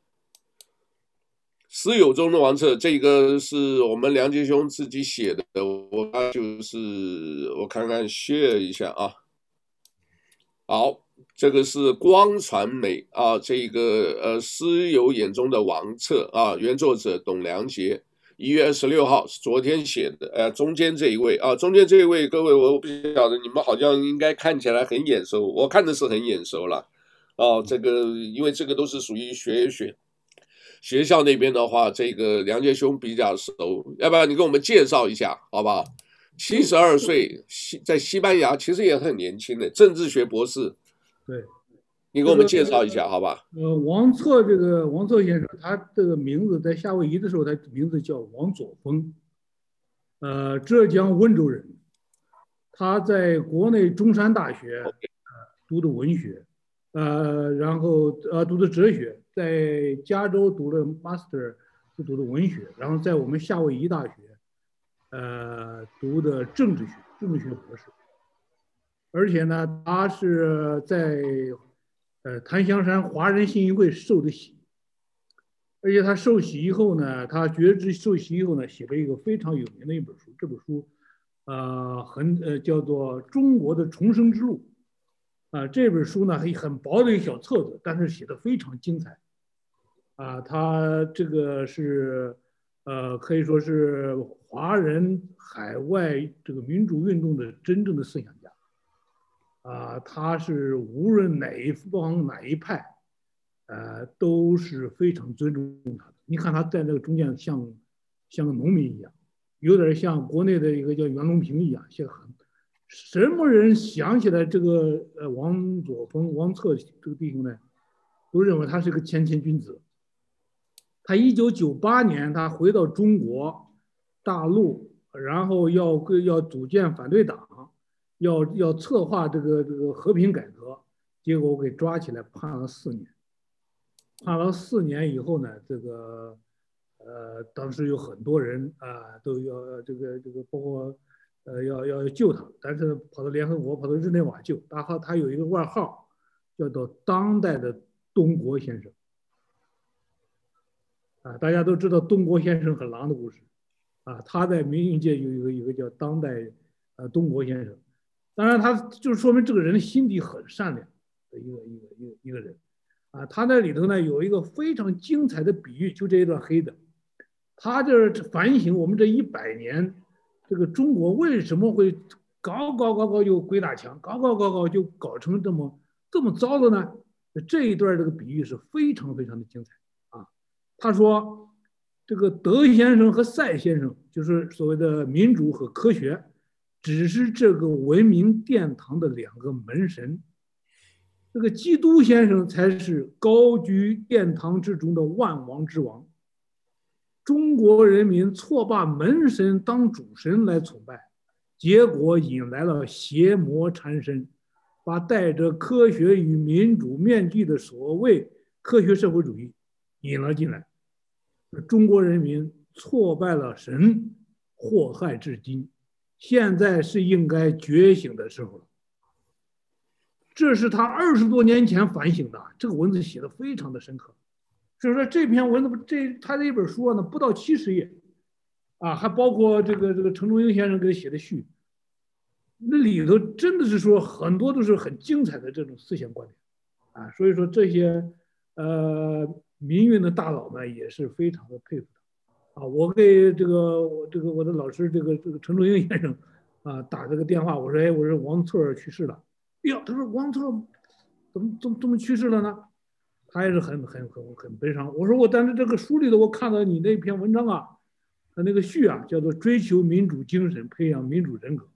诗友中的王策，这个是我们梁杰兄自己写的，我就是我看看 share 一下啊。好，这个是光传媒啊，这个呃诗友眼中的王策啊，原作者董良杰，一月二十六号是昨天写的，呃，中间这一位啊，中间这一位，各位我不晓得你们好像应该看起来很眼熟，我看的是很眼熟了，哦，这个因为这个都是属于学学学校那边的话，这个梁杰兄比较熟，要不然你给我们介绍一下好不好？七十二岁西在西班牙，其实也很年轻的政治学博士，对。你给我们介绍一下，好吧？呃，王策这个王策先生，他这个名字在夏威夷的时候，他名字叫王佐峰，呃，浙江温州人，他在国内中山大学呃读的文学，呃，然后呃读的哲学，在加州读了 master 就读的文学，然后在我们夏威夷大学呃读的政治学，政治学博士，而且呢，他是在。呃，檀香山华人信义会受的洗，而且他受洗以后呢，他觉知受洗以后呢，写了一个非常有名的一本书。这本书，呃，很呃叫做《中国的重生之路》啊、这本书呢，很很薄的一个小册子，但是写的非常精彩。啊、他这个是呃可以说是华人海外这个民主运动的真正的思想。啊，他是无论哪一方哪一派，呃，都是非常尊重他的。你看他在那个中间像像个农民一样，有点像国内的一个叫袁隆平一样，像很什么人想起来这个呃王佐峰、王策这个弟兄呢，都认为他是个谦谦君子。他一九九八年他回到中国大陆，然后要要组建反对党。要要策划这个这个和平改革，结果我给抓起来判了四年，判了四年以后呢，这个呃当时有很多人啊，都要这个这个，包括呃要要救他，但是跑到联合国，跑到日内瓦救。然后他有一个外号，叫做“当代的东国先生”。啊，大家都知道东国先生和狼的故事，啊，他在民运界有一个一个叫“当代呃东国先生”。当然，他就是说明这个人心底很善良的一个一个一个一个人。啊，他那里头呢有一个非常精彩的比喻，就这一段黑的，他就是反省我们这一百年，这个中国为什么会搞搞搞搞就鬼打墙，搞搞搞搞就搞成这么这么糟的呢？这一段这个比喻是非常非常的精彩啊。他说，这个德先生和赛先生就是所谓的民主和科学，只是这个文明殿堂的两个门神。这个基督先生才是高居殿堂之中的万王之王。中国人民错把门神当主神来崇拜，结果引来了邪魔缠身，把戴着科学与民主面具的所谓科学社会主义引了进来。中国人民挫败了神，祸害至今，现在是应该觉醒的时候了。这是他二十多年前反省的，这个文字写的非常的深刻。所以说这篇文字，这他这一本书呢，不到七十页，啊，还包括这个这个陈忠英先生给他写的序，那里头真的是说很多都是很精彩的这种思想观点，啊，所以说这些呃民运的大佬们也是非常的佩服他，啊，我给这个我这个我的老师这个这个陈忠英先生啊打这个电话，我说哎，我说王策去世了。哟，他说王策怎么怎么怎么去世了呢？他也是很很很很悲伤。我说我但是这个书里头我看到你那篇文章啊，他那个序啊叫做追求民主精神，培养民主人格。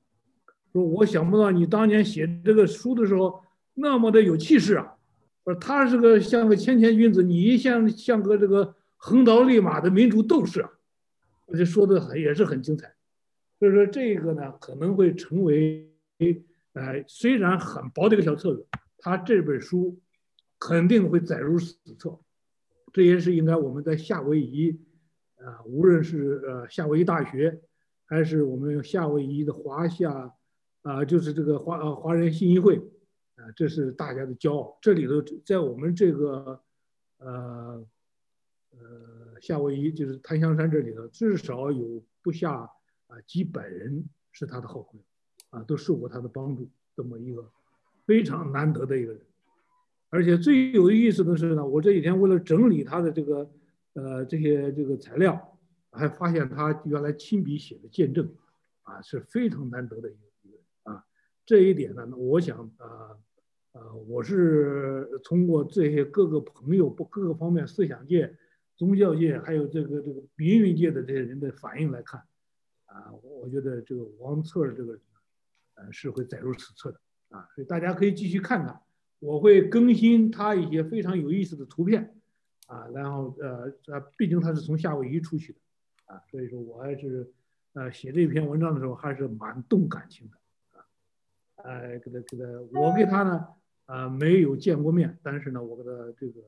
说我想不到你当年写这个书的时候那么的有气势啊。说他是个像个谦谦君子，你像像个这个横刀立马的民主斗士啊。而且说的很也是很精彩。所以说这个呢可能会成为。呃，虽然很薄的一个小册子，他这本书肯定会载入史册。这也是应该我们在夏威夷，啊、无论是呃夏威夷大学，还是我们夏威夷的华夏，啊、就是这个华呃华人信息会，啊、这是大家的骄傲。这里头在我们这个呃呃夏威夷，就是檀香山这里头，至少有不下啊、几百人是他的好朋友。啊，都受过他的帮助，这么一个非常难得的一个人，而且最有意思的是呢，我这几天为了整理他的这个呃这些这个材料，还发现他原来亲笔写的见证，啊，是非常难得的一个一个人啊。这一点呢，我想啊啊，我是通过这些各个朋友不各个方面思想界、宗教界，还有这个这个民运界的这些人的反应来看，啊，我觉得这个王策这个。呃，是会载入史册的啊，所以大家可以继续看看，我会更新他一些非常有意思的图片啊，然后呃，毕竟他是从夏威夷出去的啊，所以说我还是呃写这篇文章的时候还是蛮动感情的啊，呃，给他给他，我给他呢呃没有见过面，但是呢，我跟他这个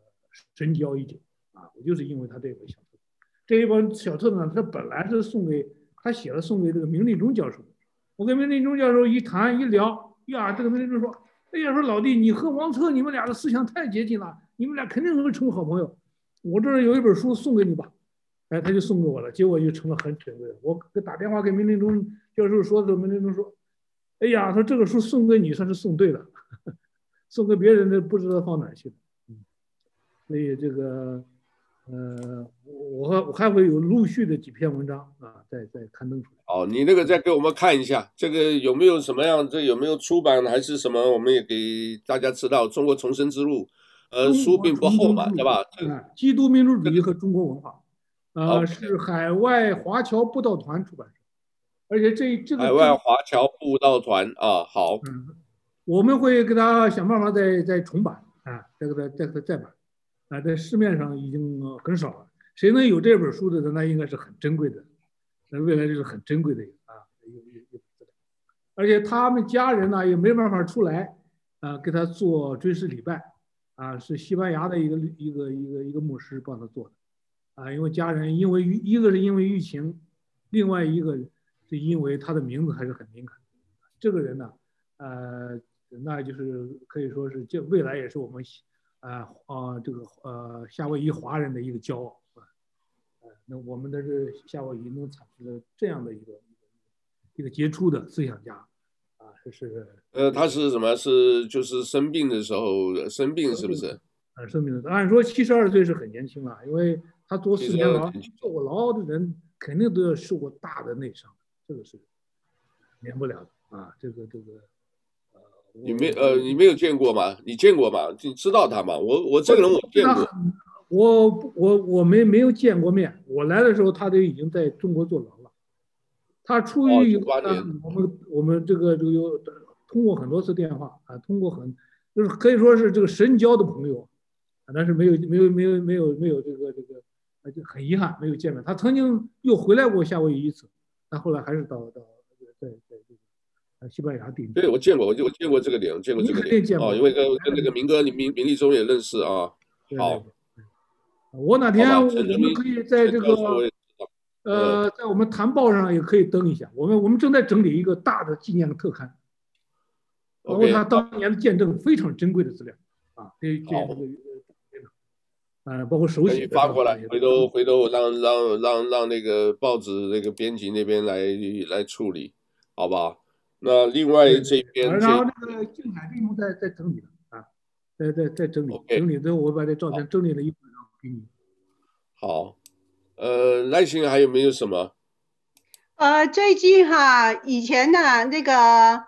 深交已久啊，我就是因为他这本小册子，这一本小册子呢，他本来是送给他写了送给这个明立中教授。我跟明立中教授一谈一聊，呀，这个明立中说：“哎呀，说老弟，你和王策你们俩的思想太接近了，你们俩肯定会成为好朋友。我这儿有一本书送给你吧。”哎，他就送给我了，结果就成了很珍贵的。我给打电话给明立中教授说的，明立中说：“哎呀，说这个书送给你算是送对了，[LAUGHS] 送给别人的不知道放哪去了。”嗯，所以这个。呃，我我还会有陆续的几篇文章啊，再再刊登出来。哦，你那个再给我们看一下，这个有没有什么样？这有没有出版还是什么？我们也给大家知道，《中国重生之路》呃，书并不厚嘛，对吧？基督民主主义和中国文化，呃，是海外华侨布道团出版社，而且这这个海外华侨布道团啊，好，嗯，我们会给他想办法再再重版啊，再给他再给他再版。啊，在市面上已经很少了。谁能有这本书的，那应该是很珍贵的，那未来就是很珍贵的啊，有有有。而且他们家人呢也没办法出来啊，给他做追思礼拜啊，是西班牙的一个一个一个一个牧师帮他做的啊，因为家人因为一个是因为疫情，另外一个是因为他的名字还是很敏感。这个人呢，呃，那就是可以说是这未来也是我们啊啊这个呃夏威夷华人的一个骄傲啊。那我们的这夏威夷能产生这样的一个一个杰出的思想家啊，是呃，他是什么？是就是生病的时候生病是不是？啊，生病的。按说七十二岁是很年轻了，因为。他坐四年牢，坐过牢的人肯定都要受过大的内伤，这个是免不了的啊。这个这个，呃，你没呃，你没有见过吗？你见过吗？你知道他吗？我我这个人我见过，我我我没没有见过面。我来的时候他都已经在中国坐牢了。他出狱以后，我们我们这个就有通过很多次电话啊，通过很就是可以说是这个神交的朋友，但是没有没有没有没有没有这个这个。就很遗憾没有见面。他曾经又回来过夏威夷一次，但后来还是到到在在这个西班牙顶。对，我见过，我就我见过这个脸，我见过这个脸。哦，因为跟跟那个明哥，你明明立忠也认识啊。好，我哪天我们可以在这个呃，在我们谈报上也可以登一下。我们我们正在整理一个大的纪念的特刊，包括他当年的见证，非常珍贵的资料啊。这这个。嗯，包括手写发过来，回头回头让让让让那个报纸那个编辑那边来来处理，好不好？那另外这边，然后那个静海利用在在整理了啊，在在在整理，okay. 整理之后我把这照片整理了一份，然后给你。好，呃，赖清还有没有什么？呃，最近哈，以前呢那个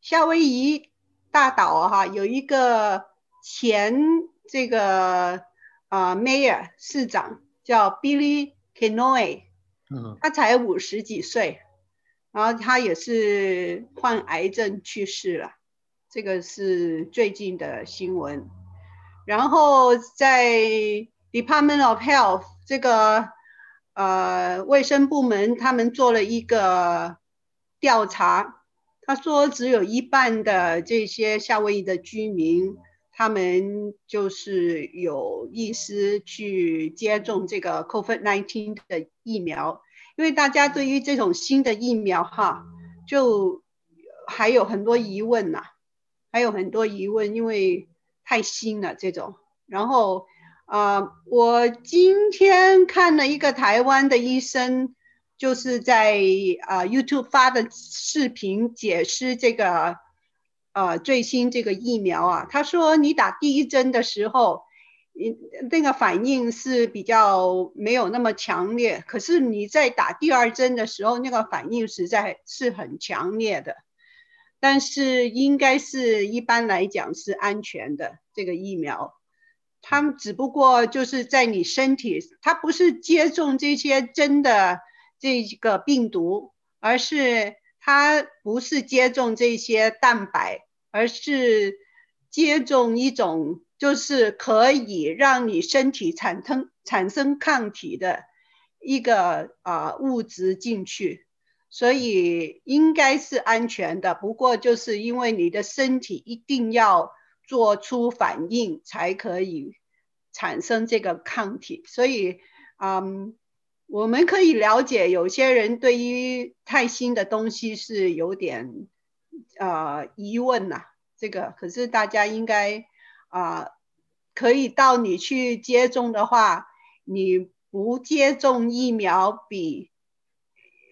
夏威夷大岛哈有一个前这个。啊、uh,，Mayor 市长叫 Billy Kenoi，嗯，他才五十几岁，然后他也是患癌症去世了，这个是最近的新闻。然后在 Department of Health 这个呃卫生部门，他们做了一个调查，他说只有一半的这些夏威夷的居民。他们就是有意思去接种这个 COVID-19 的疫苗，因为大家对于这种新的疫苗哈，就还有很多疑问呐，还有很多疑问，因为太新了这种。然后啊、我今天看了一个台湾的医生，就是在啊、YouTube 发的视频解释这个。呃，最新这个疫苗啊，他说你打第一针的时候，那个反应是比较没有那么强烈，可是你在打第二针的时候，那个反应实在是很强烈的。但是应该是一般来讲是安全的这个疫苗，它只不过就是在你身体，它不是接种这些真的这个病毒，而是。它不是接种这些蛋白，而是接种一种就是可以让你身体产生产生抗体的一个啊、物质进去，所以应该是安全的。不过就是因为你的身体一定要做出反应才可以产生这个抗体，所以嗯。我们可以了解，有些人对于太新的东西是有点呃疑问呐、这个可是大家应该啊、呃，可以到你去接种的话，你不接种疫苗比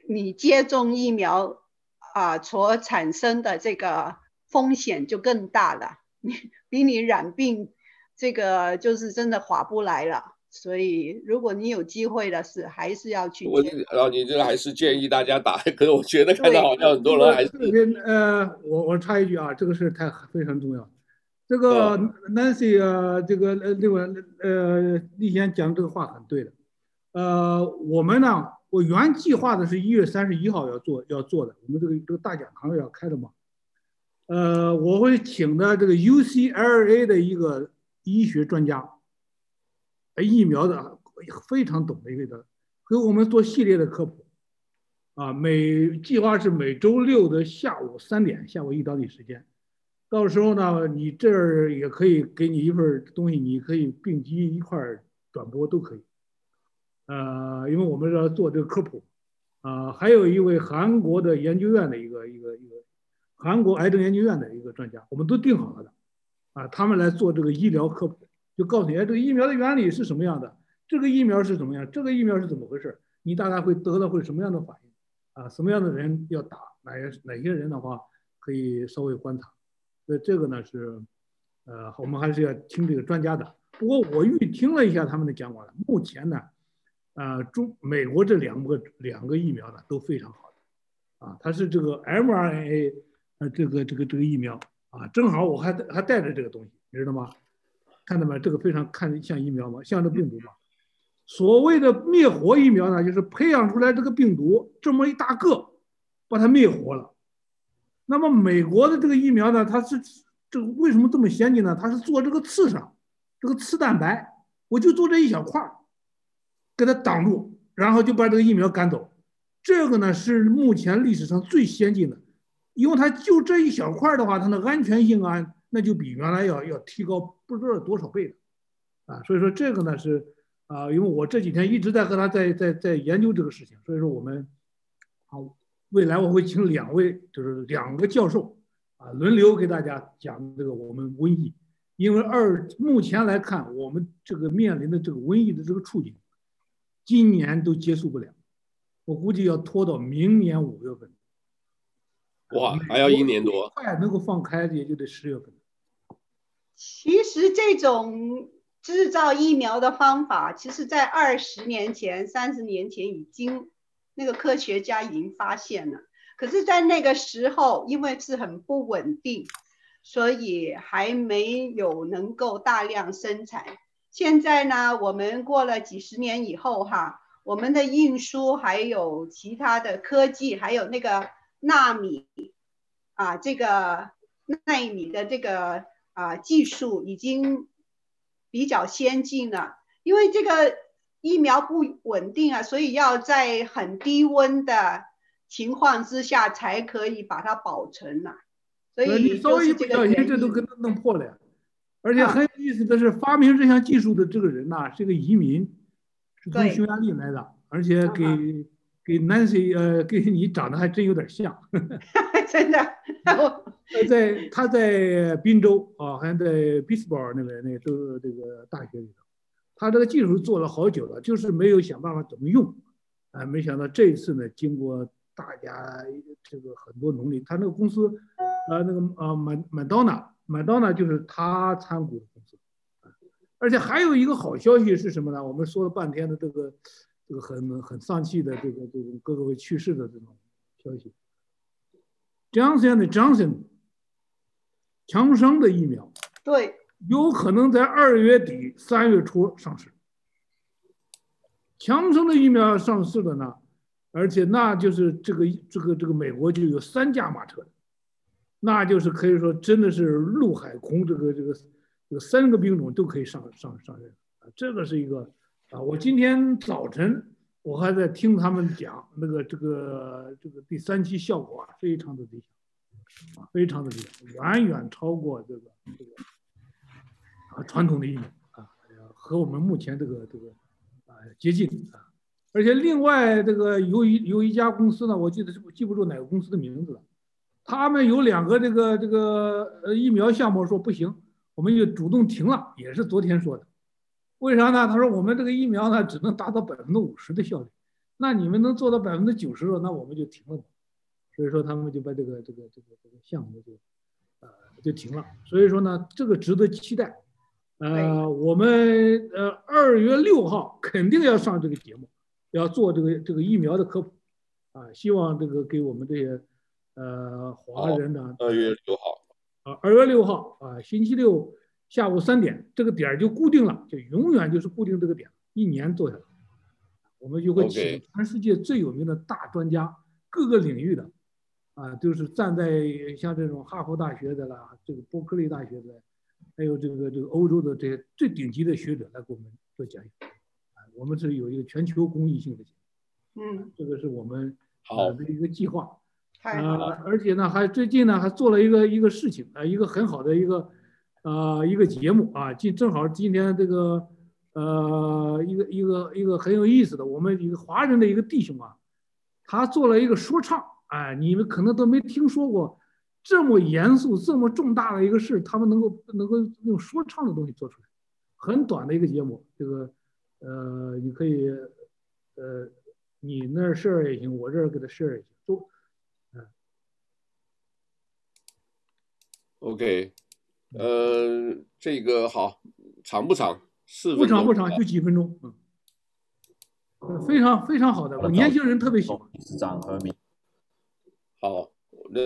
你接种疫苗啊、呃、所产生的这个风险就更大了。你 [LAUGHS] 比你染病这个就是真的划不来了。所以，如果你有机会的是，还是要去。我，然后你这个还是建议大家打。可是我觉得看到好像很多人还是。这边呃，我我插一句啊，这个事太非常重要。这个 Nancy 啊，这个呃另外呃立贤讲这个话很对的。呃，我们呢，我原计划的是一月三十一号要做要做的，我们这个这个大讲堂要开的嘛。呃，我会请的这个 UCLA 的一个医学专家。疫苗的非常懂的一个的，给我们做系列的科普，啊，每计划是每周六的下午三点，夏威夷当地时间，到时候呢，你这儿也可以给你一份东西，你可以并机一块儿转播都可以，呃，因为我们要做这个科普，啊、还有一位韩国的研究院的一个一个一个韩国癌症研究院的一个专家，我们都定好了的，啊，他们来做这个医疗科普，就告诉你，哎，这个疫苗的原理是什么样的，这个疫苗是怎么样，这个疫苗是怎么回事，你大概会得到会什么样的反应，啊，什么样的人要打，哪些哪些人的话可以稍微观察，所以这个呢是，呃，我们还是要听这个专家的。不过我预听了一下他们的讲话，目前呢。呃，中美国这两个两个疫苗呢都非常好的，啊，它是这个 mRNA，呃，这个这个这个疫苗啊，正好我还还带着这个东西，你知道吗？看到没？这个非常看像疫苗吗？像这病毒吗？所谓的灭活疫苗呢，就是培养出来这个病毒这么一大个，把它灭活了。那么美国的这个疫苗呢，它是这个为什么这么先进呢？它是做这个刺上，这个刺蛋白，我就做这一小块儿。给它挡住，然后就把这个疫苗赶走。这个呢是目前历史上最先进的，因为它就这一小块儿的话，它的安全性啊，那就比原来要要提高不知道多少倍的啊。所以说这个呢是啊，因为我这几天一直在和他在在在研究这个事情，所以说我们，未来我会请两位就是两个教授啊轮流给大家讲这个我们瘟疫，因为二目前来看，我们这个面临的这个瘟疫的这个处境。今年都结束不了，我估计要拖到明年五月份。哇，还要一年多。快能够放开，也就得十月份。其实这种制造疫苗的方法，其实在二十年前、三十年前已经那个科学家已经发现了。可是，在那个时候，因为是很不稳定，所以还没有能够大量生产。现在呢，我们过了几十年以后哈，我们的运输还有其他的科技，还有那个纳米啊，这个纳米的这个啊技术已经比较先进了。因为这个疫苗不稳定啊，所以要在很低温的情况之下才可以把它保存了。所以稍微一不小心，这都给它弄破了呀。而且很有意思的是，发明这项技术的这个人呐，是个移民，是从匈牙利来的，而且给给 Nancy 呃，跟你长得还真有点像，[LAUGHS] 真的。[LAUGHS] 他在他在宾州啊，还在匹兹堡那边那都这个大学里头，他这个技术做了好久了，就是没有想办法怎么用，啊，没想到这一次呢，经过大家这个很多努力，他那个公司，呃，那个呃麦麦当娜。麦当娜就是他参股的公司，而且还有一个好消息是什么呢？我们说了半天的这个这个很很丧气的这个这种各个位去世的这种消息，Johnson 的 Johnson 强生的疫苗，对，有可能在二月底三月初上市。强生的疫苗上市了呢，而且那就是这个这个这个美国就有三驾马车。那就是可以说，真的是陆海空这个这个这个三个兵种都可以上上上任啊！这个是一个啊，我今天早晨我还在听他们讲那个这个这个第三期效果啊，非常的理想啊，非常的理想，远远超过这个这个传统的疫苗啊，和我们目前这个这个啊接近啊，而且另外这个有一有一家公司呢，我记得是记不住哪个公司的名字了。他们有两个这个这个呃疫苗项目说不行，我们就主动停了，也是昨天说的。为啥呢？他说我们这个疫苗呢只能达到百分之五十的效率，那你们能做到百分之九十了，那我们就停了吧。所以说他们就把这个这个这个这个项目就呃就停了。所以说呢，这个值得期待。呃，我们呃二月六号肯定要上这个节目，要做这个这个疫苗的科普啊，希望这个给我们这些。呃，华人呢？二月六号啊，二月六号啊，星期六下午三点，这个点儿就固定了，就永远就是固定这个点，一年做下来，我们就会请全世界最有名的大专家，各个领域的，啊，就是站在像这种哈佛大学的啦，这个伯克利大学的，还有这个这个欧洲的这些最顶级的学者来给我们做讲演，啊，我们是有一个全球公益性的，嗯，这个是我们好的一个计划。呃，而且呢，还最近呢，还做了一个一个事情啊，一个很好的一个，呃，一个节目啊，今正好今天这个，呃，一个一个一个很有意思的，我们一个华人的一个弟兄啊，他做了一个说唱，哎，你们可能都没听说过，这么严肃、这么重大的一个事，他们能够能够用说唱的东西做出来，很短的一个节目，这个，呃，你可以，呃，你那儿 share 也行，我这儿给他 share 也行，都，嗯，OK，呃，这个好，长不长？四分不长不长，就几分钟，嗯，非常非常好的，我年轻人特别喜欢。市长和民，好，那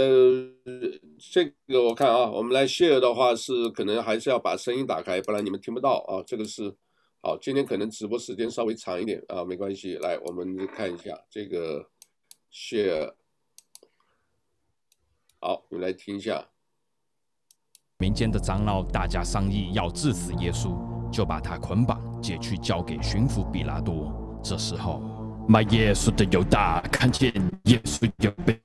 这个我看啊，我们来 share 的话是可能还是要把声音打开，不然你们听不到啊。这个是好，今天可能直播时间稍微长一点啊，没关系。来，我们看一下这个 share，好，你来听一下。民间的长老大家商议要治死耶稣。就把他捆绑，解去交给巡抚比拉多。这时候，卖耶稣的犹大看见耶稣有被。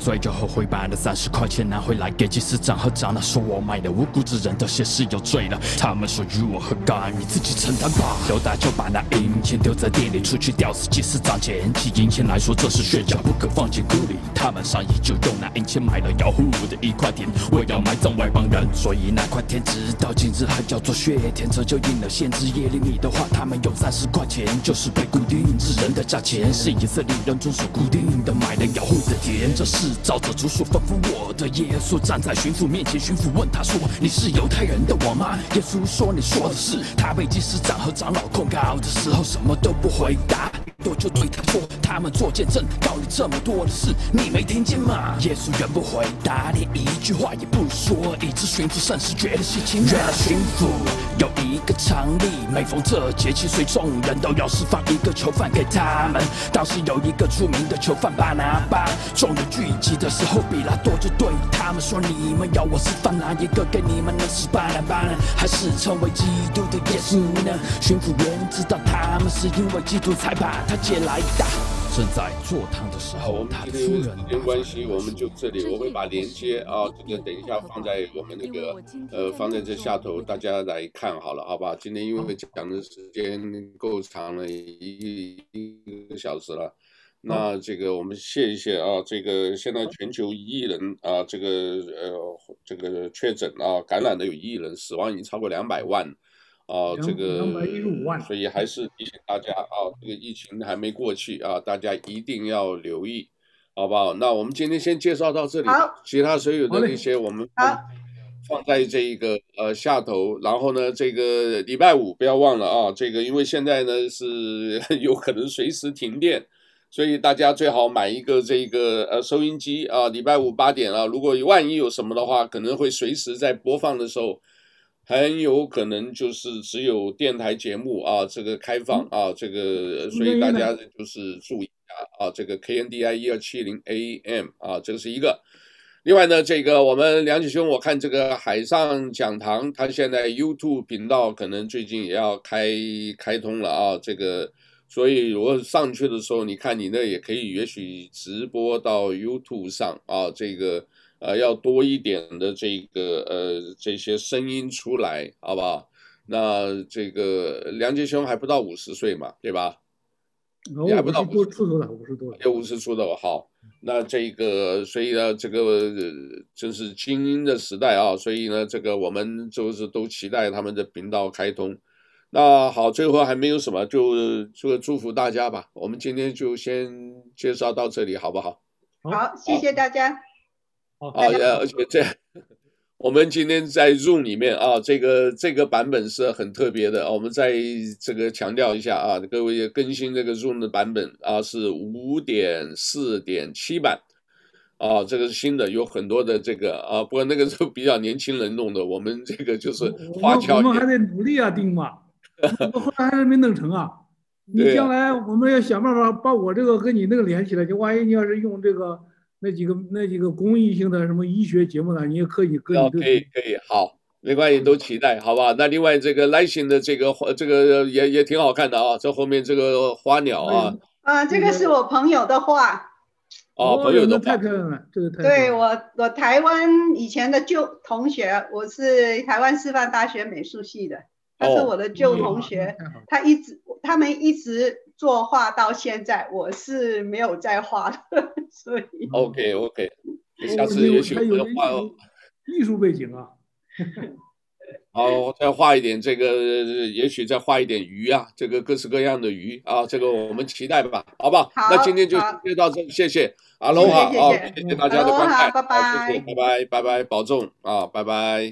所以就后悔把那三十块钱拿回来给祭司长和长老，说我卖的无辜之人的血是有罪了。他们说与我何干？你自己承担吧。犹大就把那银钱丢在店里，出去吊死祭司长捡起银钱来说这是血债，不可放进库里。他们商议就用那银钱买了要户的一块田，为要埋葬外邦人，所以那块田直到今日还叫做血田。这就应了限制耶利米的话，他们有三十块钱，就是被固定之人的价钱，是以色列人中所固定的买了要户的田，这是。照着主所吩咐我的，耶稣站在巡抚面前，巡抚问他说：“你是犹太人的王吗？”耶稣说：“你说的是。”他被祭司长和长老控告的时候，什么都不回答。多就对他说：“他们做见证，到底这么多的事，你没听见吗？”耶稣原不回答，连一句话也不说，以致巡抚甚是觉得稀奇。原来巡抚有一个常例，每逢这节气，随众人都要释放一个囚犯给他们。当时有一个出名的囚犯巴拿巴，众人聚集的时候，比拉多就对他们说：“你们要我释放哪一个给你们呢？是巴拿巴呢，还是称为基督的耶稣呢？”巡抚原知道他们是因为基督才把。他借来的。正在做汤的时候，他的夫人。时间关系，我们就这里，我会把连接啊，这个等一下放在我们那个呃，放在这下头，大家来看好了，好吧？今天因为讲的时间够长了，一一个小时了，那这个我们谢一谢啊，这个现在全球一亿人啊，这个呃，这个确诊啊，感染的有一亿人，死亡已经超过两百万。啊，这个，所以还是提醒大家啊，这个疫情还没过去啊，大家一定要留意，好不好？那我们今天先介绍到这里，其他所有的那些我们放放在这一个呃下头，然后呢，这个礼拜五不要忘了啊，这个因为现在呢是 [LAUGHS] 有可能随时停电，所以大家最好买一个这个呃收音机啊，礼拜五八点啊，如果万一有什么的话，可能会随时在播放的时候。很有可能就是只有电台节目啊，这个开放啊，这个所以大家就是注意一下啊，这个 KNDI 一二七零 AM 啊，这个是一个。另外呢，这个我们梁启兄，我看这个海上讲堂，他现在 YouTube 频道可能最近也要开开通了啊，这个所以如果上去的时候，你看你那也可以，也许直播到 YouTube 上啊，这个。呃，要多一点的这个呃这些声音出来，好不好？那这个梁杰兄还不到五十岁嘛，对吧？还不到五十出头了，五十多了，有五十出头。好，那这个所以呢，这个真是精英的时代啊，所以呢，这个我们就是都期待他们的频道开通。那好，最后还没有什么，就就祝福大家吧。我们今天就先介绍到这里，好不好？好，谢谢大家。啊，而且这我们今天在 Zoom 里面啊，这个这个版本是很特别的。我们在这个强调一下啊，各位更新这个 Zoom 的版本啊，是五点四点七版啊，这个是新的，有很多的这个啊，不过那个是比较年轻人弄的，我们这个就是花俏。我们还得努力啊，丁嘛，后来还是没弄成啊。[LAUGHS] 你将来我们要想办法把我这个跟你那个连起来，就万一你要是用这个。那几个那几个公益性的什么医学节目呢？你也可以跟你可以可以好，没关系，都期待，好吧？那另外这个来信的这个这个也也挺好看的啊，这后面这个花鸟啊，啊，这个是我朋友的画，哦，朋友的太漂亮了，这个太对我我台湾以前的旧同学，我是台湾师范大学美术系的，他是我的旧同学，哦、他一直他们一直作画到现在，我是没有在画的，所以 OK OK，下次也许我们画艺术背景啊。[LAUGHS] 好，再画一点这个，也许再画一点鱼啊，这个各式各样的鱼啊，这个我们期待吧，好不好？好，那今天就就到这，谢谢，阿龙哈，好，谢谢大家的观看，拜拜，谢谢，拜拜，拜拜，保重啊，拜拜。